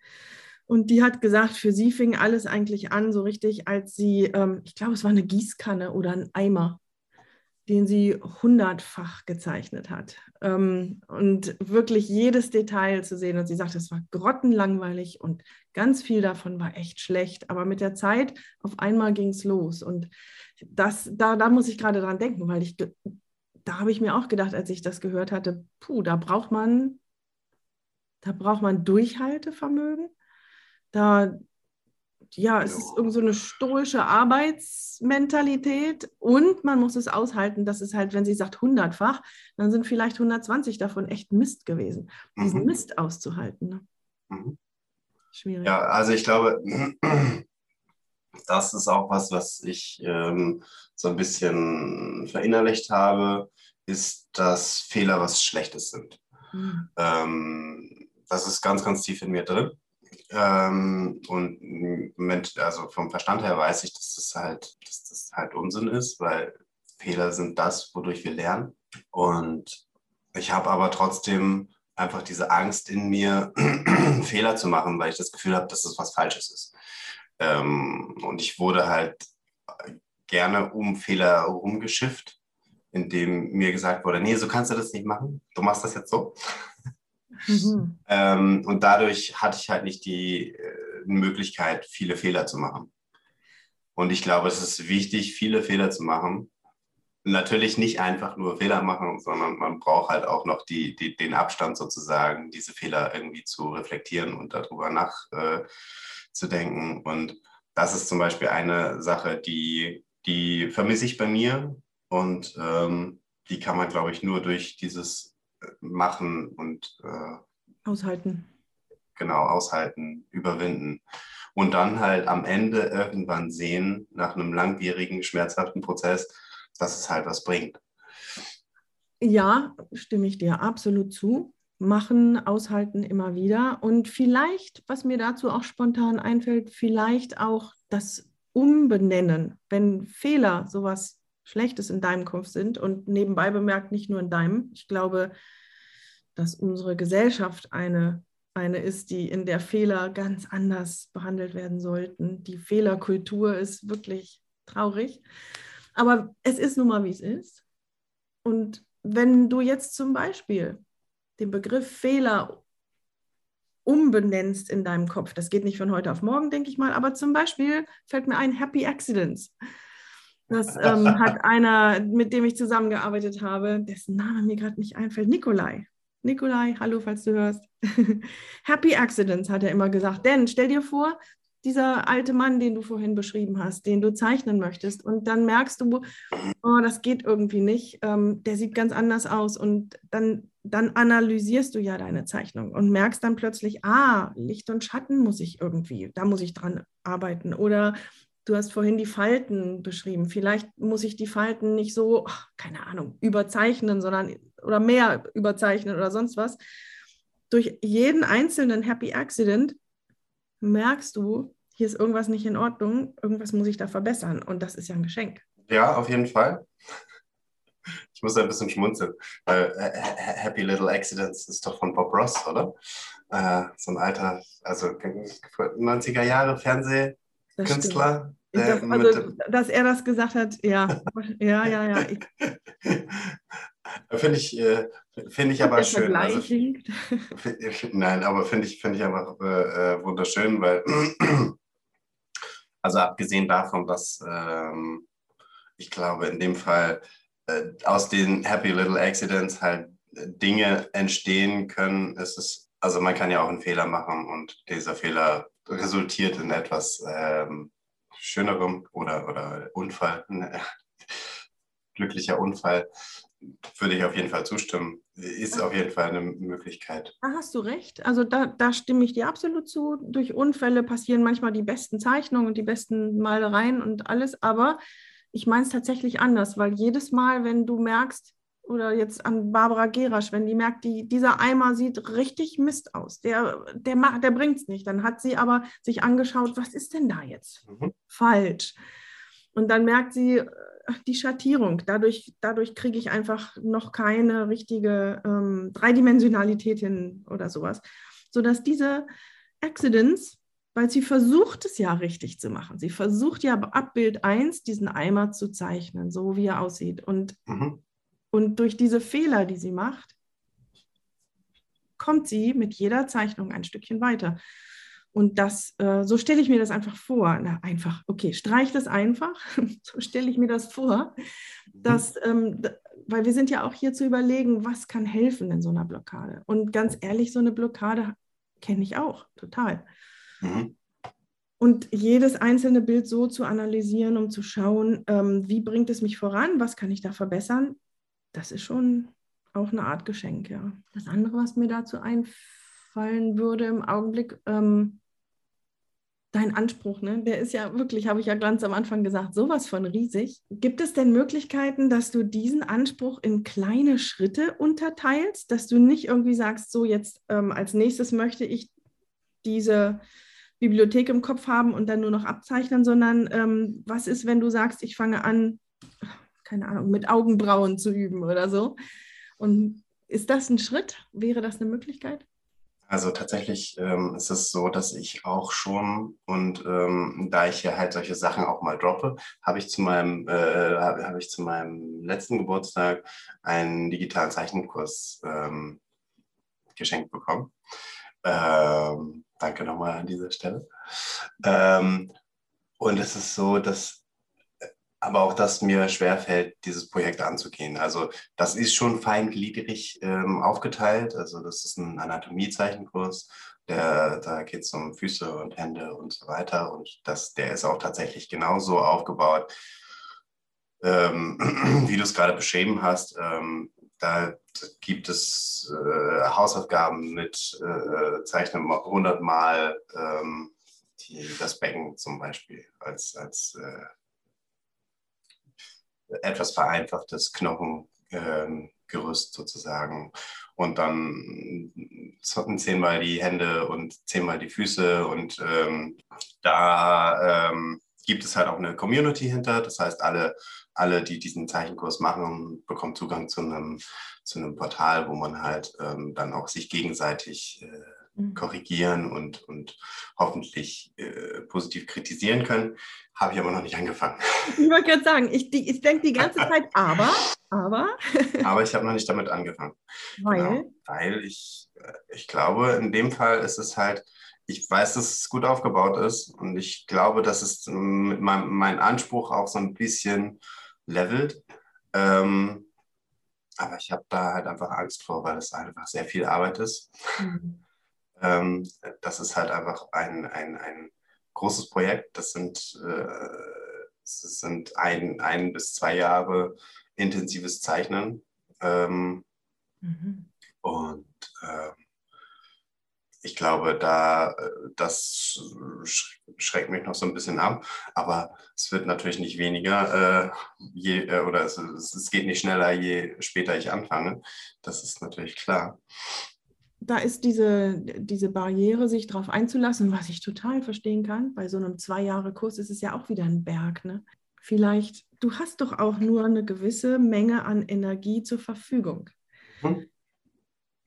Und die hat gesagt, für sie fing alles eigentlich an, so richtig, als sie, ähm, ich glaube, es war eine Gießkanne oder ein Eimer den sie hundertfach gezeichnet hat. Ähm, und wirklich jedes Detail zu sehen. Und sie sagt, es war grottenlangweilig und ganz viel davon war echt schlecht. Aber mit der Zeit, auf einmal ging es los. Und das, da, da muss ich gerade dran denken, weil ich, da habe ich mir auch gedacht, als ich das gehört hatte, puh, da braucht man, da braucht man Durchhaltevermögen. Da, ja, es ist irgend so eine stoische Arbeitsmentalität und man muss es aushalten, dass es halt, wenn sie sagt hundertfach, dann sind vielleicht 120 davon echt Mist gewesen. Diesen mhm. Mist auszuhalten. Ne? Mhm. Schwierig. Ja, also ich glaube, das ist auch was, was ich ähm, so ein bisschen verinnerlicht habe, ist, dass Fehler was Schlechtes sind. Mhm. Ähm, das ist ganz, ganz tief in mir drin. Ähm, und mit, also vom Verstand her weiß ich, dass das halt, dass das halt Unsinn ist, weil Fehler sind das, wodurch wir lernen. Und ich habe aber trotzdem einfach diese Angst in mir, Fehler zu machen, weil ich das Gefühl habe, dass das was Falsches ist. Ähm, und ich wurde halt gerne um Fehler rumgeschifft, indem mir gesagt wurde, nee, so kannst du das nicht machen, du machst das jetzt so. Mhm. Ähm, und dadurch hatte ich halt nicht die äh, Möglichkeit, viele Fehler zu machen. Und ich glaube, es ist wichtig, viele Fehler zu machen. Natürlich nicht einfach nur Fehler machen, sondern man braucht halt auch noch die, die den Abstand sozusagen, diese Fehler irgendwie zu reflektieren und darüber nachzudenken. Äh, und das ist zum Beispiel eine Sache, die, die vermisse ich bei mir. Und ähm, die kann man, glaube ich, nur durch dieses machen und äh, aushalten. Genau, aushalten, überwinden. Und dann halt am Ende irgendwann sehen, nach einem langwierigen, schmerzhaften Prozess, dass es halt was bringt. Ja, stimme ich dir absolut zu. Machen, aushalten immer wieder. Und vielleicht, was mir dazu auch spontan einfällt, vielleicht auch das Umbenennen, wenn Fehler sowas Schlechtes in deinem Kopf sind und nebenbei bemerkt nicht nur in deinem. Ich glaube, dass unsere Gesellschaft eine, eine ist, die in der Fehler ganz anders behandelt werden sollten. Die Fehlerkultur ist wirklich traurig. Aber es ist nun mal, wie es ist. Und wenn du jetzt zum Beispiel den Begriff Fehler umbenennst in deinem Kopf, das geht nicht von heute auf morgen, denke ich mal, aber zum Beispiel fällt mir ein Happy Accidents Das ähm, hat einer, mit dem ich zusammengearbeitet habe, dessen Name mir gerade nicht einfällt, Nikolai. Nikolai, hallo, falls du hörst. Happy Accidents, hat er immer gesagt. Denn stell dir vor, dieser alte Mann, den du vorhin beschrieben hast, den du zeichnen möchtest, und dann merkst du, oh, das geht irgendwie nicht, ähm, der sieht ganz anders aus. Und dann, dann analysierst du ja deine Zeichnung und merkst dann plötzlich, ah, Licht und Schatten muss ich irgendwie, da muss ich dran arbeiten. Oder du hast vorhin die Falten beschrieben. Vielleicht muss ich die Falten nicht so, keine Ahnung, überzeichnen, sondern oder mehr überzeichnen oder sonst was. Durch jeden einzelnen Happy Accident merkst du, hier ist irgendwas nicht in Ordnung, irgendwas muss ich da verbessern und das ist ja ein Geschenk. Ja, auf jeden Fall. Ich muss ein bisschen schmunzeln, weil Happy Little Accidents ist doch von Bob Ross, oder? Äh, so ein alter, also 90er Jahre Fernsehkünstler. Das, also, dass er das gesagt hat, ja, ja, ja, ja. Finde ich, äh, find ich aber schön. Also, nein, aber finde ich, find ich einfach äh, äh wunderschön, weil, also abgesehen davon, dass ähm, ich glaube, in dem Fall äh, aus den Happy Little Accidents halt äh, Dinge entstehen können, ist es, also man kann ja auch einen Fehler machen und dieser Fehler resultiert in etwas ähm, Schönerem oder, oder Unfall, glücklicher Unfall würde ich auf jeden Fall zustimmen. Ist auf jeden Fall eine Möglichkeit. Da hast du recht. Also da, da stimme ich dir absolut zu. Durch Unfälle passieren manchmal die besten Zeichnungen und die besten Malereien und alles. Aber ich meine es tatsächlich anders, weil jedes Mal, wenn du merkst, oder jetzt an Barbara Gerasch, wenn die merkt, die, dieser Eimer sieht richtig Mist aus, der, der, der bringt es nicht. Dann hat sie aber sich angeschaut, was ist denn da jetzt mhm. falsch? Und dann merkt sie, die Schattierung. Dadurch, dadurch kriege ich einfach noch keine richtige ähm, Dreidimensionalität hin oder sowas. Sodass diese Accidents, weil sie versucht es ja richtig zu machen. Sie versucht ja ab Bild 1 diesen Eimer zu zeichnen, so wie er aussieht. Und, mhm. und durch diese Fehler, die sie macht, kommt sie mit jeder Zeichnung ein Stückchen weiter. Und das, äh, so stelle ich mir das einfach vor. Na, einfach, okay, streich das einfach. so stelle ich mir das vor. Dass, ähm, weil wir sind ja auch hier zu überlegen, was kann helfen in so einer Blockade. Und ganz ehrlich, so eine Blockade kenne ich auch, total. Mhm. Und jedes einzelne Bild so zu analysieren, um zu schauen, ähm, wie bringt es mich voran, was kann ich da verbessern, das ist schon auch eine Art Geschenk, ja. Das andere, was mir dazu einfallen würde im Augenblick, ähm, dein Anspruch, ne? der ist ja wirklich, habe ich ja ganz am Anfang gesagt, sowas von riesig. Gibt es denn Möglichkeiten, dass du diesen Anspruch in kleine Schritte unterteilst, dass du nicht irgendwie sagst, so jetzt ähm, als nächstes möchte ich diese Bibliothek im Kopf haben und dann nur noch abzeichnen, sondern ähm, was ist, wenn du sagst, ich fange an, keine Ahnung, mit Augenbrauen zu üben oder so? Und ist das ein Schritt? Wäre das eine Möglichkeit? Also tatsächlich ähm, ist es so, dass ich auch schon und ähm, da ich ja halt solche Sachen auch mal droppe, habe ich zu meinem äh, habe hab ich zu meinem letzten Geburtstag einen digitalen Zeichenkurs ähm, geschenkt bekommen. Ähm, danke nochmal an dieser Stelle. Ähm, und es ist so, dass aber auch, dass mir schwerfällt, dieses Projekt anzugehen. Also das ist schon feingliedrig ähm, aufgeteilt. Also das ist ein Anatomie-Zeichenkurs. Der, da geht es um Füße und Hände und so weiter. Und das, der ist auch tatsächlich genauso aufgebaut, ähm, wie du es gerade beschrieben hast. Ähm, da gibt es äh, Hausaufgaben mit äh, Zeichnen 100 Mal ähm, die, das Becken zum Beispiel als, als äh, etwas vereinfachtes Knochengerüst sozusagen. Und dann zehnmal die Hände und zehnmal die Füße. Und ähm, da ähm, gibt es halt auch eine Community hinter. Das heißt, alle, alle, die diesen Zeichenkurs machen, bekommen Zugang zu einem, zu einem Portal, wo man halt ähm, dann auch sich gegenseitig äh, Mhm. korrigieren und, und hoffentlich äh, positiv kritisieren können. Habe ich aber noch nicht angefangen. Ich wollte gerade sagen, ich, ich denke die ganze Zeit, aber, aber. aber ich habe noch nicht damit angefangen. Weil? Genau, weil ich, äh, ich glaube, in dem Fall ist es halt, ich weiß, dass es gut aufgebaut ist und ich glaube, dass es mit meinem mein Anspruch auch so ein bisschen levelt. Ähm, aber ich habe da halt einfach Angst vor, weil es einfach sehr viel Arbeit ist. Mhm. Ähm, das ist halt einfach ein, ein, ein großes Projekt. Das sind, äh, das sind ein, ein bis zwei Jahre intensives Zeichnen. Ähm, mhm. Und ähm, ich glaube, da das schreckt mich noch so ein bisschen ab. Aber es wird natürlich nicht weniger, äh, je, äh, oder es, es geht nicht schneller, je später ich anfange. Das ist natürlich klar. Da ist diese, diese Barriere, sich darauf einzulassen, was ich total verstehen kann. Bei so einem Zwei-Jahre-Kurs ist es ja auch wieder ein Berg. Ne? Vielleicht, du hast doch auch nur eine gewisse Menge an Energie zur Verfügung. Hm.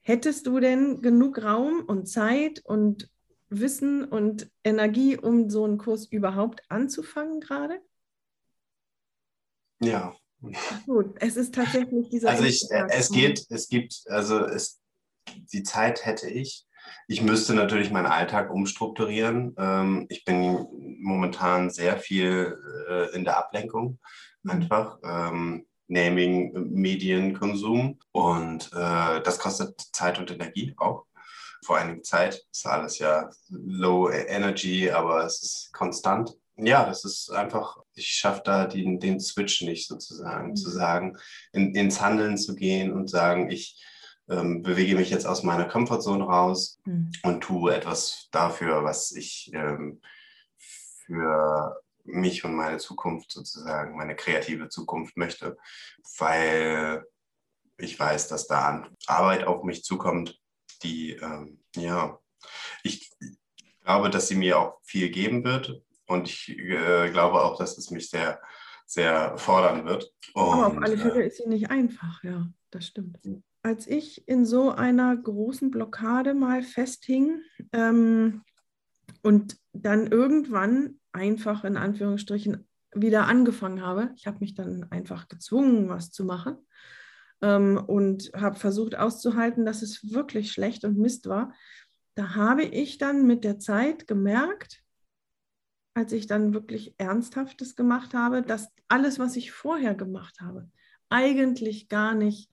Hättest du denn genug Raum und Zeit und Wissen und Energie, um so einen Kurs überhaupt anzufangen gerade? Ja. gut, es ist tatsächlich dieser. Also ich, es geht, es gibt, also es, die Zeit hätte ich. Ich müsste natürlich meinen Alltag umstrukturieren. Ähm, ich bin momentan sehr viel äh, in der Ablenkung mhm. einfach. Naming, Medienkonsum. Und äh, das kostet Zeit und Energie auch. Vor einiger Zeit ist alles ja low energy, aber es ist konstant. Ja, das ist einfach, ich schaffe da den, den Switch nicht sozusagen, mhm. zu sagen, in, ins Handeln zu gehen und sagen, ich ähm, bewege mich jetzt aus meiner Komfortzone raus mhm. und tue etwas dafür, was ich ähm, für mich und meine Zukunft sozusagen, meine kreative Zukunft möchte, weil ich weiß, dass da Arbeit auf mich zukommt, die, ähm, ja, ich glaube, dass sie mir auch viel geben wird und ich äh, glaube auch, dass es mich sehr, sehr fordern wird. Und, Aber auf alle Fälle äh, ist sie nicht einfach, ja, das stimmt. Als ich in so einer großen Blockade mal festhing ähm, und dann irgendwann einfach in Anführungsstrichen wieder angefangen habe. Ich habe mich dann einfach gezwungen, was zu machen ähm, und habe versucht auszuhalten, dass es wirklich schlecht und Mist war. Da habe ich dann mit der Zeit gemerkt, als ich dann wirklich Ernsthaftes gemacht habe, dass alles, was ich vorher gemacht habe, eigentlich gar nicht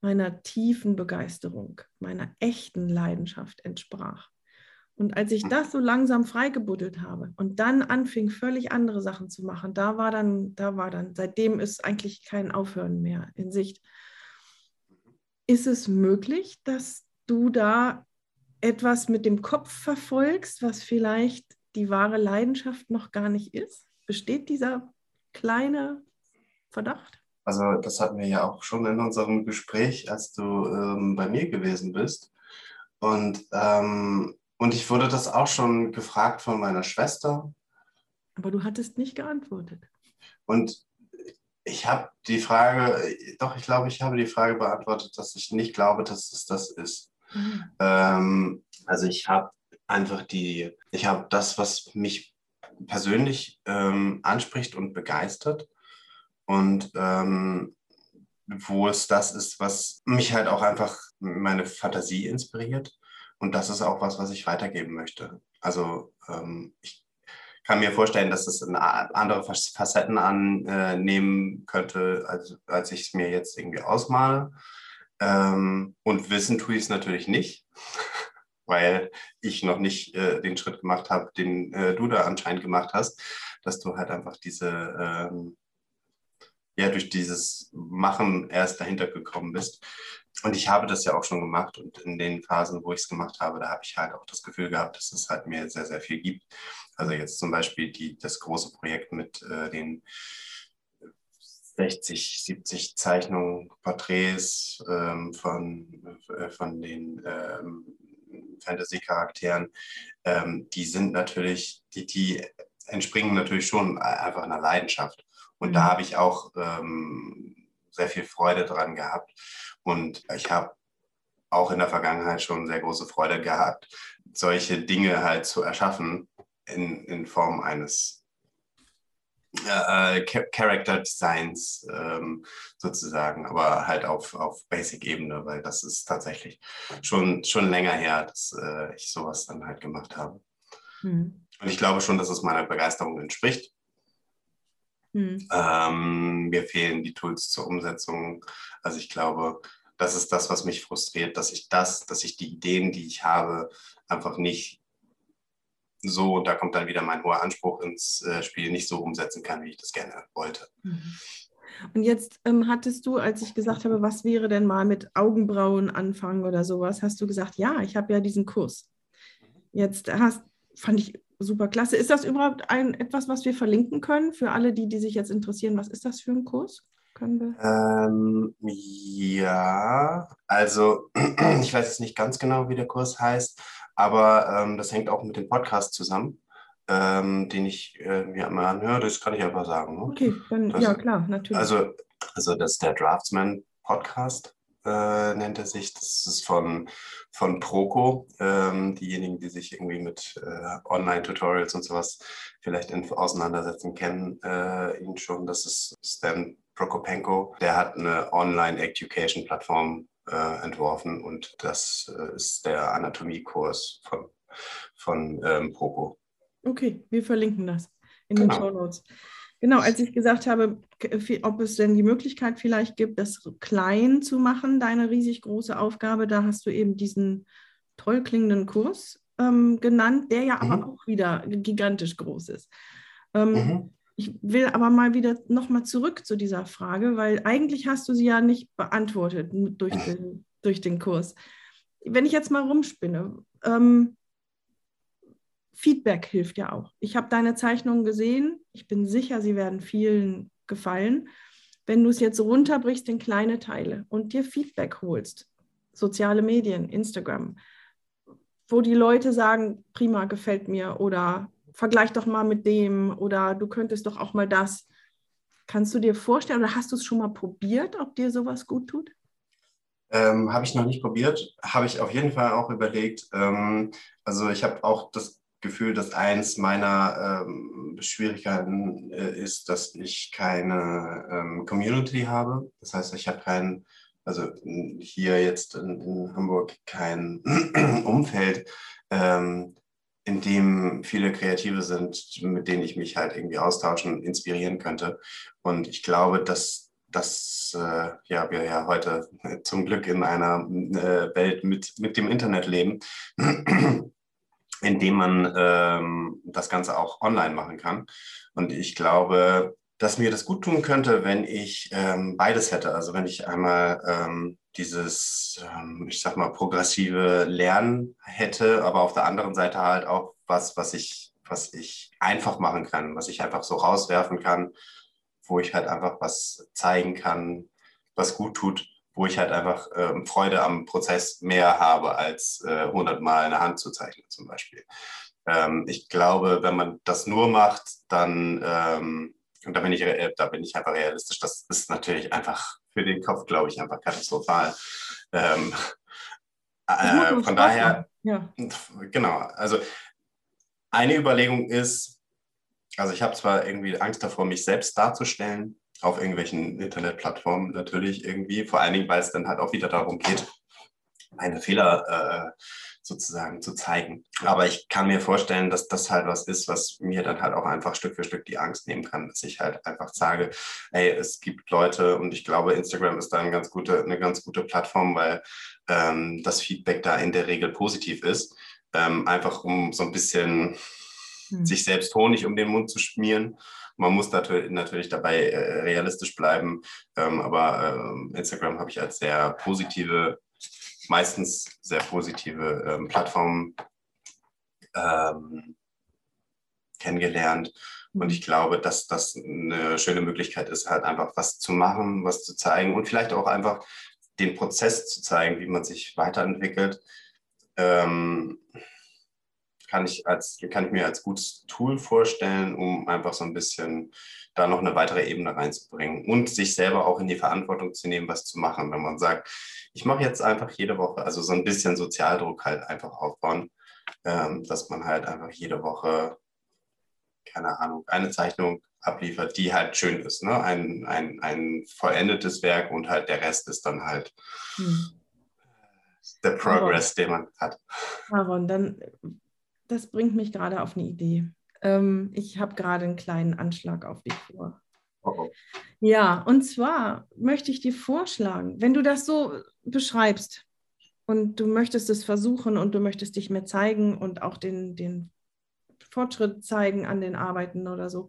meiner tiefen Begeisterung, meiner echten Leidenschaft entsprach. Und als ich das so langsam freigebuddelt habe und dann anfing, völlig andere Sachen zu machen, da war dann, da war dann, seitdem ist eigentlich kein Aufhören mehr in Sicht. Ist es möglich, dass du da etwas mit dem Kopf verfolgst, was vielleicht die wahre Leidenschaft noch gar nicht ist? Besteht dieser kleine Verdacht? Also das hatten wir ja auch schon in unserem Gespräch, als du ähm, bei mir gewesen bist. Und ähm, und ich wurde das auch schon gefragt von meiner Schwester. Aber du hattest nicht geantwortet. Und ich habe die Frage, doch, ich glaube, ich habe die Frage beantwortet, dass ich nicht glaube, dass es das ist. Mhm. Ähm, also ich habe einfach die, ich habe das, was mich persönlich ähm, anspricht und begeistert. Und ähm, wo es das ist, was mich halt auch einfach meine Fantasie inspiriert. Und das ist auch was, was ich weitergeben möchte. Also ähm, ich kann mir vorstellen, dass es andere Facetten annehmen könnte, als, als ich es mir jetzt irgendwie ausmale. Ähm, und wissen tue ich es natürlich nicht, weil ich noch nicht äh, den Schritt gemacht habe, den äh, du da anscheinend gemacht hast, dass du halt einfach diese, ähm, ja, durch dieses Machen erst dahinter gekommen bist. Und ich habe das ja auch schon gemacht und in den Phasen, wo ich es gemacht habe, da habe ich halt auch das Gefühl gehabt, dass es halt mir sehr, sehr viel gibt. Also jetzt zum Beispiel die, das große Projekt mit äh, den 60, 70 Zeichnungen, Porträts ähm, von, äh, von den ähm, Fantasy-Charakteren, ähm, die sind natürlich, die, die entspringen natürlich schon einfach einer Leidenschaft. Und mhm. da habe ich auch ähm, sehr viel Freude dran gehabt. Und ich habe auch in der Vergangenheit schon sehr große Freude gehabt, solche Dinge halt zu erschaffen in, in Form eines äh, Character Designs ähm, sozusagen, aber halt auf, auf Basic-Ebene, weil das ist tatsächlich schon, schon länger her, dass äh, ich sowas dann halt gemacht habe. Mhm. Und ich glaube schon, dass es meiner Begeisterung entspricht. Mhm. Ähm, mir fehlen die Tools zur Umsetzung. Also ich glaube, das ist das, was mich frustriert, dass ich das, dass ich die Ideen, die ich habe, einfach nicht so, und da kommt dann wieder mein hoher Anspruch ins äh, Spiel, nicht so umsetzen kann, wie ich das gerne wollte. Mhm. Und jetzt ähm, hattest du, als ich gesagt habe, was wäre denn mal mit Augenbrauen anfangen oder sowas, hast du gesagt, ja, ich habe ja diesen Kurs. Jetzt hast, fand ich super klasse. Ist das überhaupt ein, etwas, was wir verlinken können für alle, die, die sich jetzt interessieren? Was ist das für ein Kurs? Ähm, ja, also ich weiß jetzt nicht ganz genau, wie der Kurs heißt, aber ähm, das hängt auch mit dem Podcast zusammen, ähm, den ich äh, mir einmal anhöre. Das kann ich einfach sagen. Ne? Okay, dann das, ja klar, natürlich. Also, also das ist der Draftsman Podcast äh, nennt er sich. Das ist von, von Proco. Ähm, diejenigen, die sich irgendwie mit äh, Online-Tutorials und sowas vielleicht in, auseinandersetzen, kennen äh, ihn schon. Das ist Stan Prokopenko. Der hat eine Online-Education-Plattform äh, entworfen und das äh, ist der Anatomiekurs von, von ähm, Proco. Okay, wir verlinken das in genau. den Show Notes. Genau, als ich gesagt habe, ob es denn die Möglichkeit vielleicht gibt, das klein zu machen, deine riesig große Aufgabe, da hast du eben diesen toll klingenden Kurs ähm, genannt, der ja mhm. aber auch wieder gigantisch groß ist. Ähm, mhm. Ich will aber mal wieder nochmal zurück zu dieser Frage, weil eigentlich hast du sie ja nicht beantwortet durch den, durch den Kurs. Wenn ich jetzt mal rumspinne, ähm, Feedback hilft ja auch. Ich habe deine Zeichnungen gesehen. Ich bin sicher, sie werden vielen gefallen. Wenn du es jetzt runterbrichst in kleine Teile und dir Feedback holst, soziale Medien, Instagram, wo die Leute sagen, prima, gefällt mir oder vergleich doch mal mit dem oder du könntest doch auch mal das. Kannst du dir vorstellen oder hast du es schon mal probiert, ob dir sowas gut tut? Ähm, habe ich noch nicht probiert, habe ich auf jeden Fall auch überlegt. Ähm, also ich habe auch das Gefühl, dass eins meiner ähm, Schwierigkeiten äh, ist, dass ich keine ähm, Community habe. Das heißt, ich habe kein, also hier jetzt in, in Hamburg kein Umfeld, ähm, in dem viele Kreative sind, mit denen ich mich halt irgendwie austauschen, inspirieren könnte. Und ich glaube, dass dass äh, ja, wir ja heute zum Glück in einer äh, Welt mit, mit dem Internet leben indem man ähm, das Ganze auch online machen kann. Und ich glaube, dass mir das gut tun könnte, wenn ich ähm, beides hätte. Also wenn ich einmal ähm, dieses, ähm, ich sag mal, progressive Lernen hätte, aber auf der anderen Seite halt auch was, was ich, was ich einfach machen kann, was ich einfach so rauswerfen kann, wo ich halt einfach was zeigen kann, was gut tut wo ich halt einfach ähm, Freude am Prozess mehr habe, als äh, 100 Mal eine Hand zu zeichnen zum Beispiel. Ähm, ich glaube, wenn man das nur macht, dann, ähm, und da bin, ich, äh, da bin ich einfach realistisch, das ist natürlich einfach für den Kopf, glaube ich, einfach katastrophal. Ähm, äh, von daher, ja. genau, also eine Überlegung ist, also ich habe zwar irgendwie Angst davor, mich selbst darzustellen, auf irgendwelchen Internetplattformen natürlich irgendwie, vor allen Dingen, weil es dann halt auch wieder darum geht, meine Fehler äh, sozusagen zu zeigen. Aber ich kann mir vorstellen, dass das halt was ist, was mir dann halt auch einfach Stück für Stück die Angst nehmen kann, dass ich halt einfach sage, hey, es gibt Leute und ich glaube, Instagram ist da eine ganz gute, eine ganz gute Plattform, weil ähm, das Feedback da in der Regel positiv ist. Ähm, einfach um so ein bisschen hm. sich selbst Honig um den Mund zu schmieren man muss natürlich dabei äh, realistisch bleiben, ähm, aber ähm, Instagram habe ich als sehr positive, meistens sehr positive ähm, Plattform kennengelernt. Und mhm. ich glaube, dass das eine schöne Möglichkeit ist, halt einfach was zu machen, was zu zeigen und vielleicht auch einfach den Prozess zu zeigen, wie man sich weiterentwickelt. Ähm, kann ich, als, kann ich mir als gutes Tool vorstellen, um einfach so ein bisschen da noch eine weitere Ebene reinzubringen und sich selber auch in die Verantwortung zu nehmen, was zu machen. Wenn man sagt, ich mache jetzt einfach jede Woche, also so ein bisschen Sozialdruck halt einfach aufbauen, ähm, dass man halt einfach jede Woche keine Ahnung, eine Zeichnung abliefert, die halt schön ist. Ne? Ein, ein, ein vollendetes Werk und halt der Rest ist dann halt hm. der Progress, Aaron. den man hat. Aaron, dann, das bringt mich gerade auf eine Idee. Ähm, ich habe gerade einen kleinen Anschlag auf dich vor. Oh oh. Ja, und zwar möchte ich dir vorschlagen, wenn du das so beschreibst und du möchtest es versuchen und du möchtest dich mehr zeigen und auch den, den Fortschritt zeigen an den Arbeiten oder so,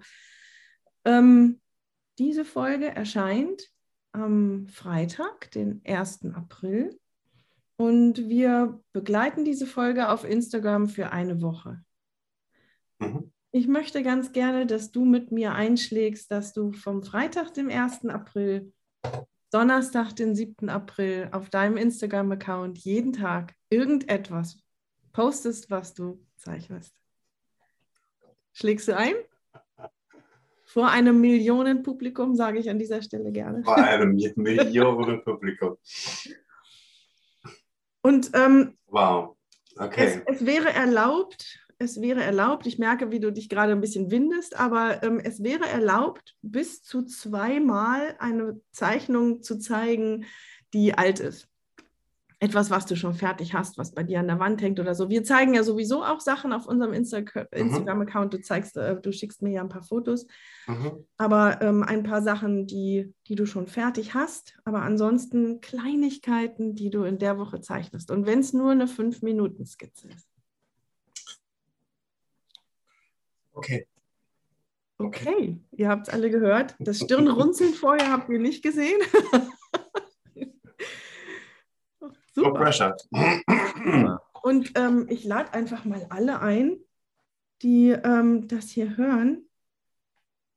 ähm, diese Folge erscheint am Freitag, den 1. April. Und wir begleiten diese Folge auf Instagram für eine Woche. Mhm. Ich möchte ganz gerne, dass du mit mir einschlägst, dass du vom Freitag, dem 1. April, Donnerstag, den 7. April auf deinem Instagram-Account jeden Tag irgendetwas postest, was du zeichnest. Schlägst du ein? Vor einem Millionenpublikum, sage ich an dieser Stelle gerne. Vor einem Millionenpublikum. Und ähm, wow, okay. Es, es, wäre erlaubt, es wäre erlaubt, ich merke, wie du dich gerade ein bisschen windest, aber ähm, es wäre erlaubt, bis zu zweimal eine Zeichnung zu zeigen, die alt ist etwas, was du schon fertig hast, was bei dir an der Wand hängt oder so. Wir zeigen ja sowieso auch Sachen auf unserem Insta mhm. Instagram-Account. Du zeigst, äh, du schickst mir ja ein paar Fotos, mhm. aber ähm, ein paar Sachen, die, die du schon fertig hast, aber ansonsten Kleinigkeiten, die du in der Woche zeichnest. Und wenn es nur eine fünf Minuten Skizze ist. Okay. Okay, ihr habt es alle gehört. Das Stirnrunzeln vorher habt ihr nicht gesehen. Super. No pressure. Und ähm, ich lade einfach mal alle ein, die ähm, das hier hören,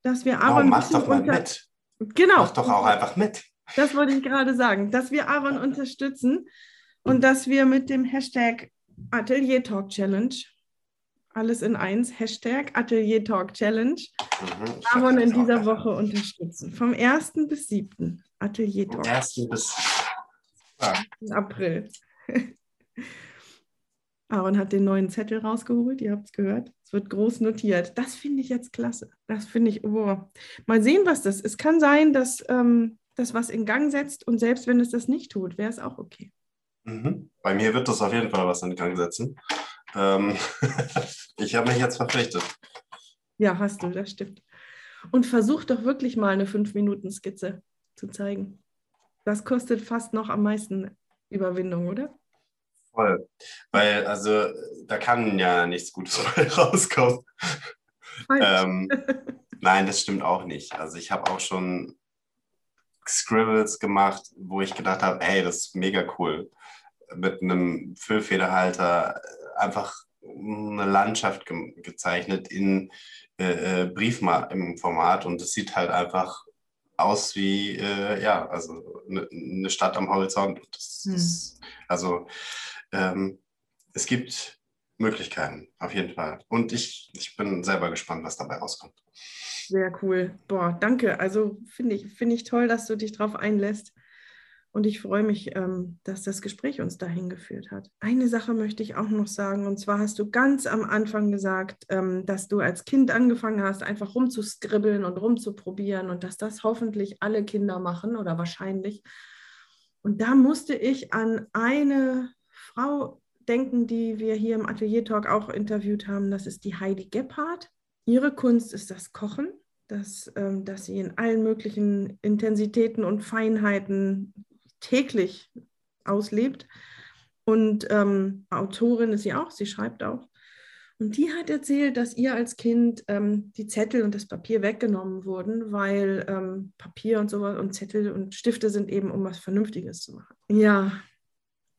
dass wir Aaron. Oh, mach doch mal mit. Genau. Mach doch auch einfach mit. Das wollte ich gerade sagen, dass wir Aaron unterstützen und dass wir mit dem Hashtag Atelier Talk Challenge, alles in eins, Hashtag Atelier Talk Challenge, mhm, Aaron in dieser Woche unterstützen. Vom 1. bis 7. Atelier Talk. Vom 1. bis April. Aaron hat den neuen Zettel rausgeholt, ihr habt es gehört. Es wird groß notiert. Das finde ich jetzt klasse. Das finde ich, oh. mal sehen, was das ist. Es kann sein, dass ähm, das was in Gang setzt und selbst wenn es das nicht tut, wäre es auch okay. Mhm. Bei mir wird das auf jeden Fall was in Gang setzen. Ähm, ich habe mich jetzt verpflichtet. Ja, hast du, das stimmt. Und versuch doch wirklich mal eine 5-Minuten-Skizze zu zeigen. Das kostet fast noch am meisten Überwindung, oder? Voll. Weil, also, da kann ja nichts Gutes rauskommen. Ähm, nein, das stimmt auch nicht. Also, ich habe auch schon Scribbles gemacht, wo ich gedacht habe, hey, das ist mega cool. Mit einem Füllfederhalter einfach eine Landschaft ge gezeichnet in äh, äh Briefformat und es sieht halt einfach aus wie, äh, ja, also eine, eine, Stadt am Horizont. Das, hm. das, also ähm, es gibt Möglichkeiten, auf jeden Fall. Und ich, ich bin selber gespannt, was dabei rauskommt. Sehr cool. Boah, danke. Also finde ich, find ich toll, dass du dich darauf einlässt. Und ich freue mich, ähm, dass das Gespräch uns dahin geführt hat. Eine Sache möchte ich auch noch sagen. Und zwar hast du ganz am Anfang gesagt, ähm, dass du als Kind angefangen hast, einfach rumzuskribbeln und rumzuprobieren und dass das hoffentlich alle Kinder machen oder wahrscheinlich. Und da musste ich an eine Frau denken, die wir hier im Atelier Talk auch interviewt haben. Das ist die Heidi Gebhardt. Ihre Kunst ist das Kochen, dass, ähm, dass sie in allen möglichen Intensitäten und Feinheiten täglich auslebt. Und ähm, Autorin ist sie auch, sie schreibt auch. Und die hat erzählt, dass ihr als Kind ähm, die Zettel und das Papier weggenommen wurden, weil ähm, Papier und sowas und Zettel und Stifte sind eben, um was Vernünftiges zu machen. Ja,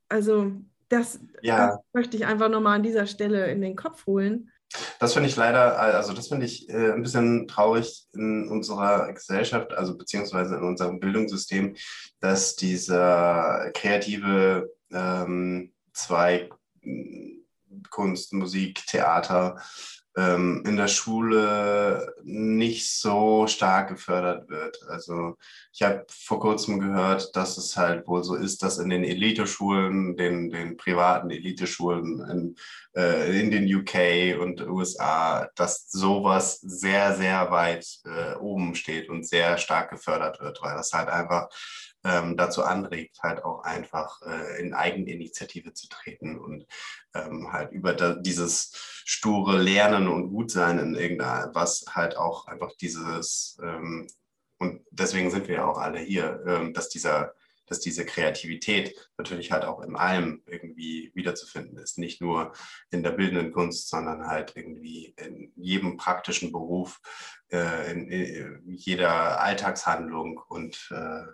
also das, ja. das möchte ich einfach nochmal an dieser Stelle in den Kopf holen. Das finde ich leider, also das finde ich äh, ein bisschen traurig in unserer Gesellschaft, also beziehungsweise in unserem Bildungssystem, dass dieser kreative ähm, Zweig Kunst, Musik, Theater ähm, in der Schule nicht so stark gefördert wird. Also ich habe vor kurzem gehört, dass es halt wohl so ist, dass in den Eliteschulen, den, den privaten Eliteschulen in, äh, in den UK und USA, dass sowas sehr, sehr weit äh, oben steht und sehr stark gefördert wird, weil das halt einfach ähm, dazu anregt, halt auch einfach äh, in Eigeninitiative zu treten und ähm, halt über da, dieses sture Lernen und Gutsein in irgendwas halt auch einfach dieses, ähm, und deswegen sind wir ja auch alle hier, ähm, dass dieser dass diese Kreativität natürlich halt auch in allem irgendwie wiederzufinden ist. Nicht nur in der bildenden Kunst, sondern halt irgendwie in jedem praktischen Beruf, äh, in, in, jeder Alltagshandlung und äh,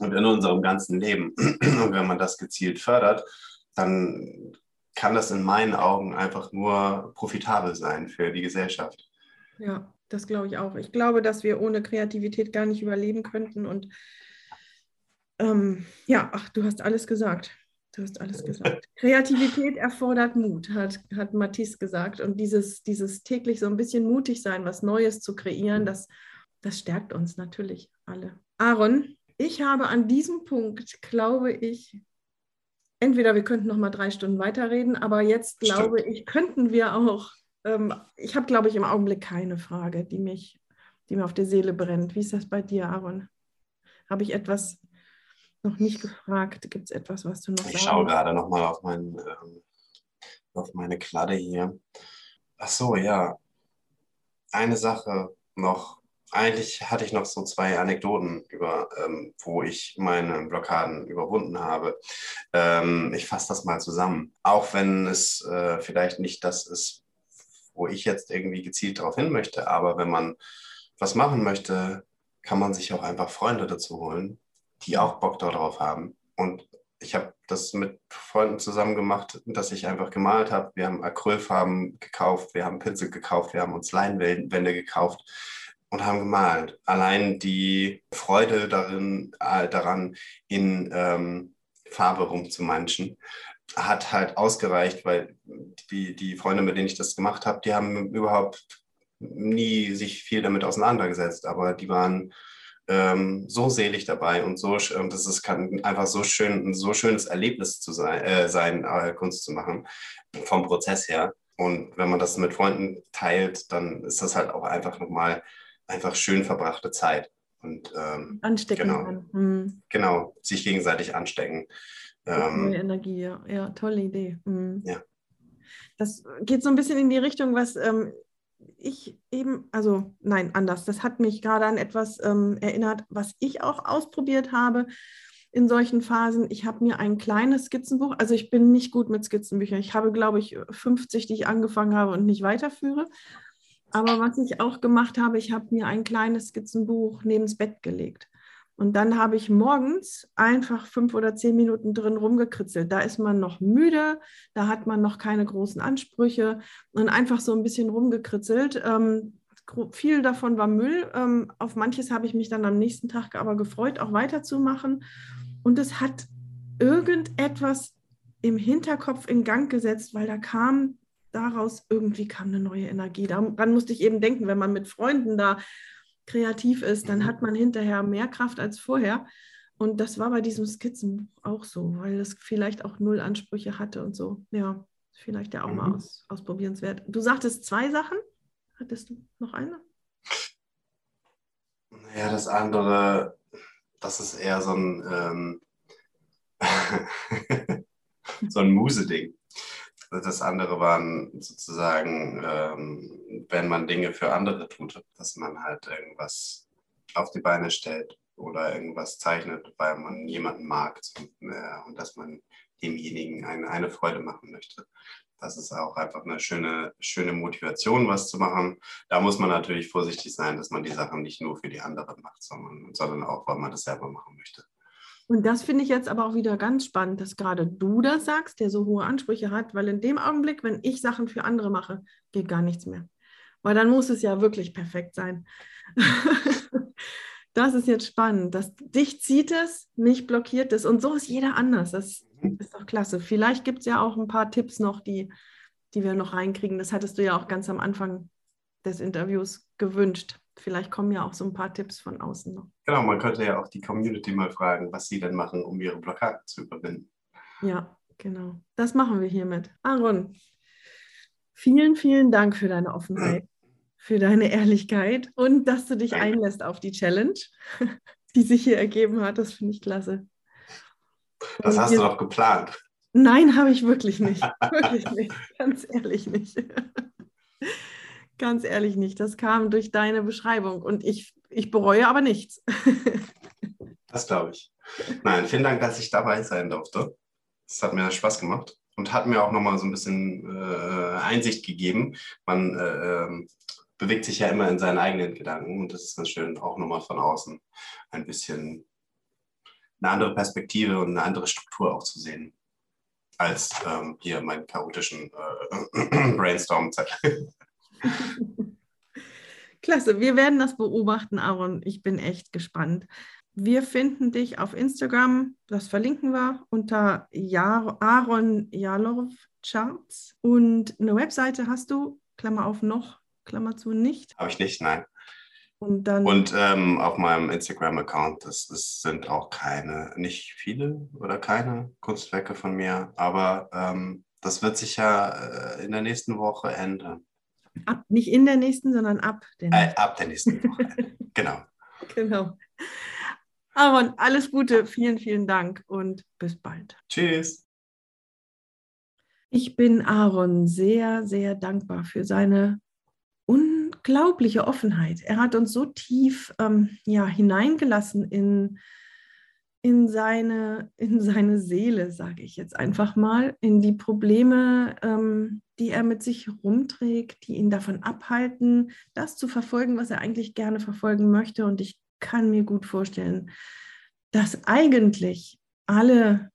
und in unserem ganzen Leben. Und wenn man das gezielt fördert, dann kann das in meinen Augen einfach nur profitabel sein für die Gesellschaft. Ja, das glaube ich auch. Ich glaube, dass wir ohne Kreativität gar nicht überleben könnten. Und ähm, ja, ach, du hast alles gesagt. Du hast alles gesagt. Kreativität erfordert Mut, hat, hat Matisse gesagt. Und dieses, dieses täglich so ein bisschen mutig sein, was Neues zu kreieren, das, das stärkt uns natürlich alle. Aaron, ich habe an diesem Punkt, glaube ich, entweder wir könnten noch mal drei Stunden weiterreden, aber jetzt glaube Stimmt. ich, könnten wir auch. Ähm, ich habe, glaube ich, im Augenblick keine Frage, die mich, die mir auf der Seele brennt. Wie ist das bei dir, Aaron? Habe ich etwas noch nicht gefragt? Gibt es etwas, was du noch Ich schaue gerade noch mal auf, mein, ähm, auf meine Kladde hier. Ach so, ja. Eine Sache noch, eigentlich hatte ich noch so zwei Anekdoten, über, ähm, wo ich meine Blockaden überwunden habe. Ähm, ich fasse das mal zusammen. Auch wenn es äh, vielleicht nicht das ist, wo ich jetzt irgendwie gezielt darauf hin möchte, aber wenn man was machen möchte, kann man sich auch einfach Freunde dazu holen, die auch Bock darauf haben. Und ich habe das mit Freunden zusammen gemacht, dass ich einfach gemalt habe. Wir haben Acrylfarben gekauft, wir haben Pinsel gekauft, wir haben uns Leinwände gekauft und haben gemalt. Allein die Freude darin, äh, daran, in ähm, Farbe rumzumanschen, hat halt ausgereicht, weil die, die Freunde, mit denen ich das gemacht habe, die haben überhaupt nie sich viel damit auseinandergesetzt, aber die waren ähm, so selig dabei und so, das ist, kann einfach so schön, ein so schönes Erlebnis zu sein, äh, sein äh, Kunst zu machen, vom Prozess her. Und wenn man das mit Freunden teilt, dann ist das halt auch einfach nochmal einfach schön verbrachte Zeit. Und ähm, anstecken. Genau, hm. genau, sich gegenseitig anstecken. Ähm, Energie, ja. ja, tolle Idee. Hm. Ja. Das geht so ein bisschen in die Richtung, was ähm, ich eben, also nein, anders. Das hat mich gerade an etwas ähm, erinnert, was ich auch ausprobiert habe in solchen Phasen. Ich habe mir ein kleines Skizzenbuch, also ich bin nicht gut mit Skizzenbüchern. Ich habe, glaube ich, 50, die ich angefangen habe und nicht weiterführe. Aber was ich auch gemacht habe, ich habe mir ein kleines Skizzenbuch neben das Bett gelegt. Und dann habe ich morgens einfach fünf oder zehn Minuten drin rumgekritzelt. Da ist man noch müde, da hat man noch keine großen Ansprüche und einfach so ein bisschen rumgekritzelt. Ähm, viel davon war Müll. Ähm, auf manches habe ich mich dann am nächsten Tag aber gefreut, auch weiterzumachen. Und es hat irgendetwas im Hinterkopf in Gang gesetzt, weil da kam daraus irgendwie kam eine neue Energie. Daran musste ich eben denken, wenn man mit Freunden da kreativ ist, dann hat man hinterher mehr Kraft als vorher. Und das war bei diesem Skizzenbuch auch so, weil es vielleicht auch null Ansprüche hatte und so. Ja, vielleicht ja auch mhm. mal aus, ausprobierenswert. Du sagtest zwei Sachen. Hattest du noch eine? Naja, das andere, das ist eher so ein, ähm, so ein Muse-Ding. Das andere waren sozusagen, ähm, wenn man Dinge für andere tut, dass man halt irgendwas auf die Beine stellt oder irgendwas zeichnet, weil man jemanden mag äh, und dass man demjenigen eine, eine Freude machen möchte. Das ist auch einfach eine schöne, schöne Motivation, was zu machen. Da muss man natürlich vorsichtig sein, dass man die Sachen nicht nur für die anderen macht, sondern, sondern auch, weil man das selber machen möchte. Und das finde ich jetzt aber auch wieder ganz spannend, dass gerade du das sagst, der so hohe Ansprüche hat, weil in dem Augenblick, wenn ich Sachen für andere mache, geht gar nichts mehr. Weil dann muss es ja wirklich perfekt sein. das ist jetzt spannend. dass dich zieht es, mich blockiert es. Und so ist jeder anders. Das ist doch klasse. Vielleicht gibt es ja auch ein paar Tipps noch, die die wir noch reinkriegen. Das hattest du ja auch ganz am Anfang des Interviews gewünscht. Vielleicht kommen ja auch so ein paar Tipps von außen noch. Genau, man könnte ja auch die Community mal fragen, was sie denn machen, um ihre Blockaden zu überwinden. Ja, genau. Das machen wir hiermit. Aaron, vielen, vielen Dank für deine Offenheit, für deine Ehrlichkeit und dass du dich Danke. einlässt auf die Challenge, die sich hier ergeben hat. Das finde ich klasse. Das und hast du doch geplant. Nein, habe ich wirklich nicht. wirklich nicht. Ganz ehrlich nicht. Ganz ehrlich nicht. Das kam durch deine Beschreibung und ich, ich bereue aber nichts. das glaube ich. Nein, vielen Dank, dass ich dabei sein durfte. Es hat mir Spaß gemacht und hat mir auch nochmal so ein bisschen äh, Einsicht gegeben. Man äh, ähm, bewegt sich ja immer in seinen eigenen Gedanken und das ist ganz schön, auch nochmal von außen ein bisschen eine andere Perspektive und eine andere Struktur auch zu sehen als ähm, hier meinen chaotischen äh, Brainstorm-Zettel. Klasse, wir werden das beobachten, Aaron. Ich bin echt gespannt. Wir finden dich auf Instagram, das verlinken wir, unter Aaron Jalov Charts. Und eine Webseite hast du, Klammer auf noch, Klammer zu nicht. Habe ich nicht, nein. Und, dann, und ähm, auf meinem Instagram-Account, das, das, sind auch keine, nicht viele oder keine Kunstwerke von mir, aber ähm, das wird sich ja äh, in der nächsten Woche ändern. Ab, nicht in der nächsten, sondern ab der nächsten. Äh, ab der nächsten Woche. genau. Genau. Aaron, alles Gute, vielen, vielen Dank und bis bald. Tschüss. Ich bin Aaron sehr, sehr dankbar für seine unglaubliche Offenheit. Er hat uns so tief ähm, ja, hineingelassen in, in, seine, in seine Seele, sage ich jetzt einfach mal, in die Probleme, ähm, die er mit sich rumträgt, die ihn davon abhalten, das zu verfolgen, was er eigentlich gerne verfolgen möchte. Und ich kann mir gut vorstellen, dass eigentlich alle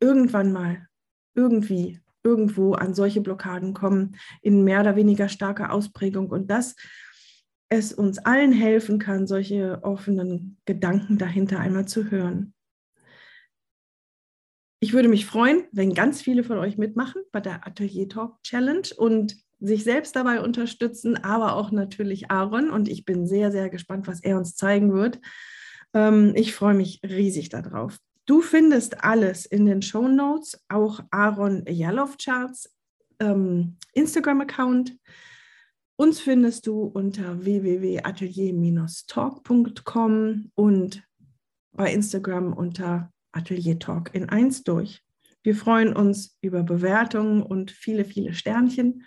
irgendwann mal irgendwie irgendwo an solche Blockaden kommen in mehr oder weniger starker Ausprägung und dass es uns allen helfen kann, solche offenen Gedanken dahinter einmal zu hören. Ich würde mich freuen, wenn ganz viele von euch mitmachen bei der Atelier Talk Challenge und sich selbst dabei unterstützen, aber auch natürlich Aaron. Und ich bin sehr, sehr gespannt, was er uns zeigen wird. Ähm, ich freue mich riesig darauf. Du findest alles in den Show Notes, auch Aaron Jalov-Charts ähm, Instagram-Account. Uns findest du unter www.atelier-talk.com und bei Instagram unter Atelier Talk in 1 durch. Wir freuen uns über Bewertungen und viele, viele Sternchen.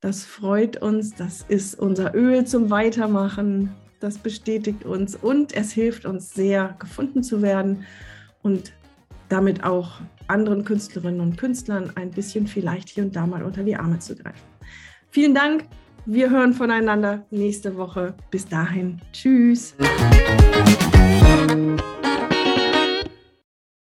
Das freut uns, das ist unser Öl zum Weitermachen. Das bestätigt uns und es hilft uns sehr, gefunden zu werden und damit auch anderen Künstlerinnen und Künstlern ein bisschen vielleicht hier und da mal unter die Arme zu greifen. Vielen Dank. Wir hören voneinander nächste Woche. Bis dahin. Tschüss.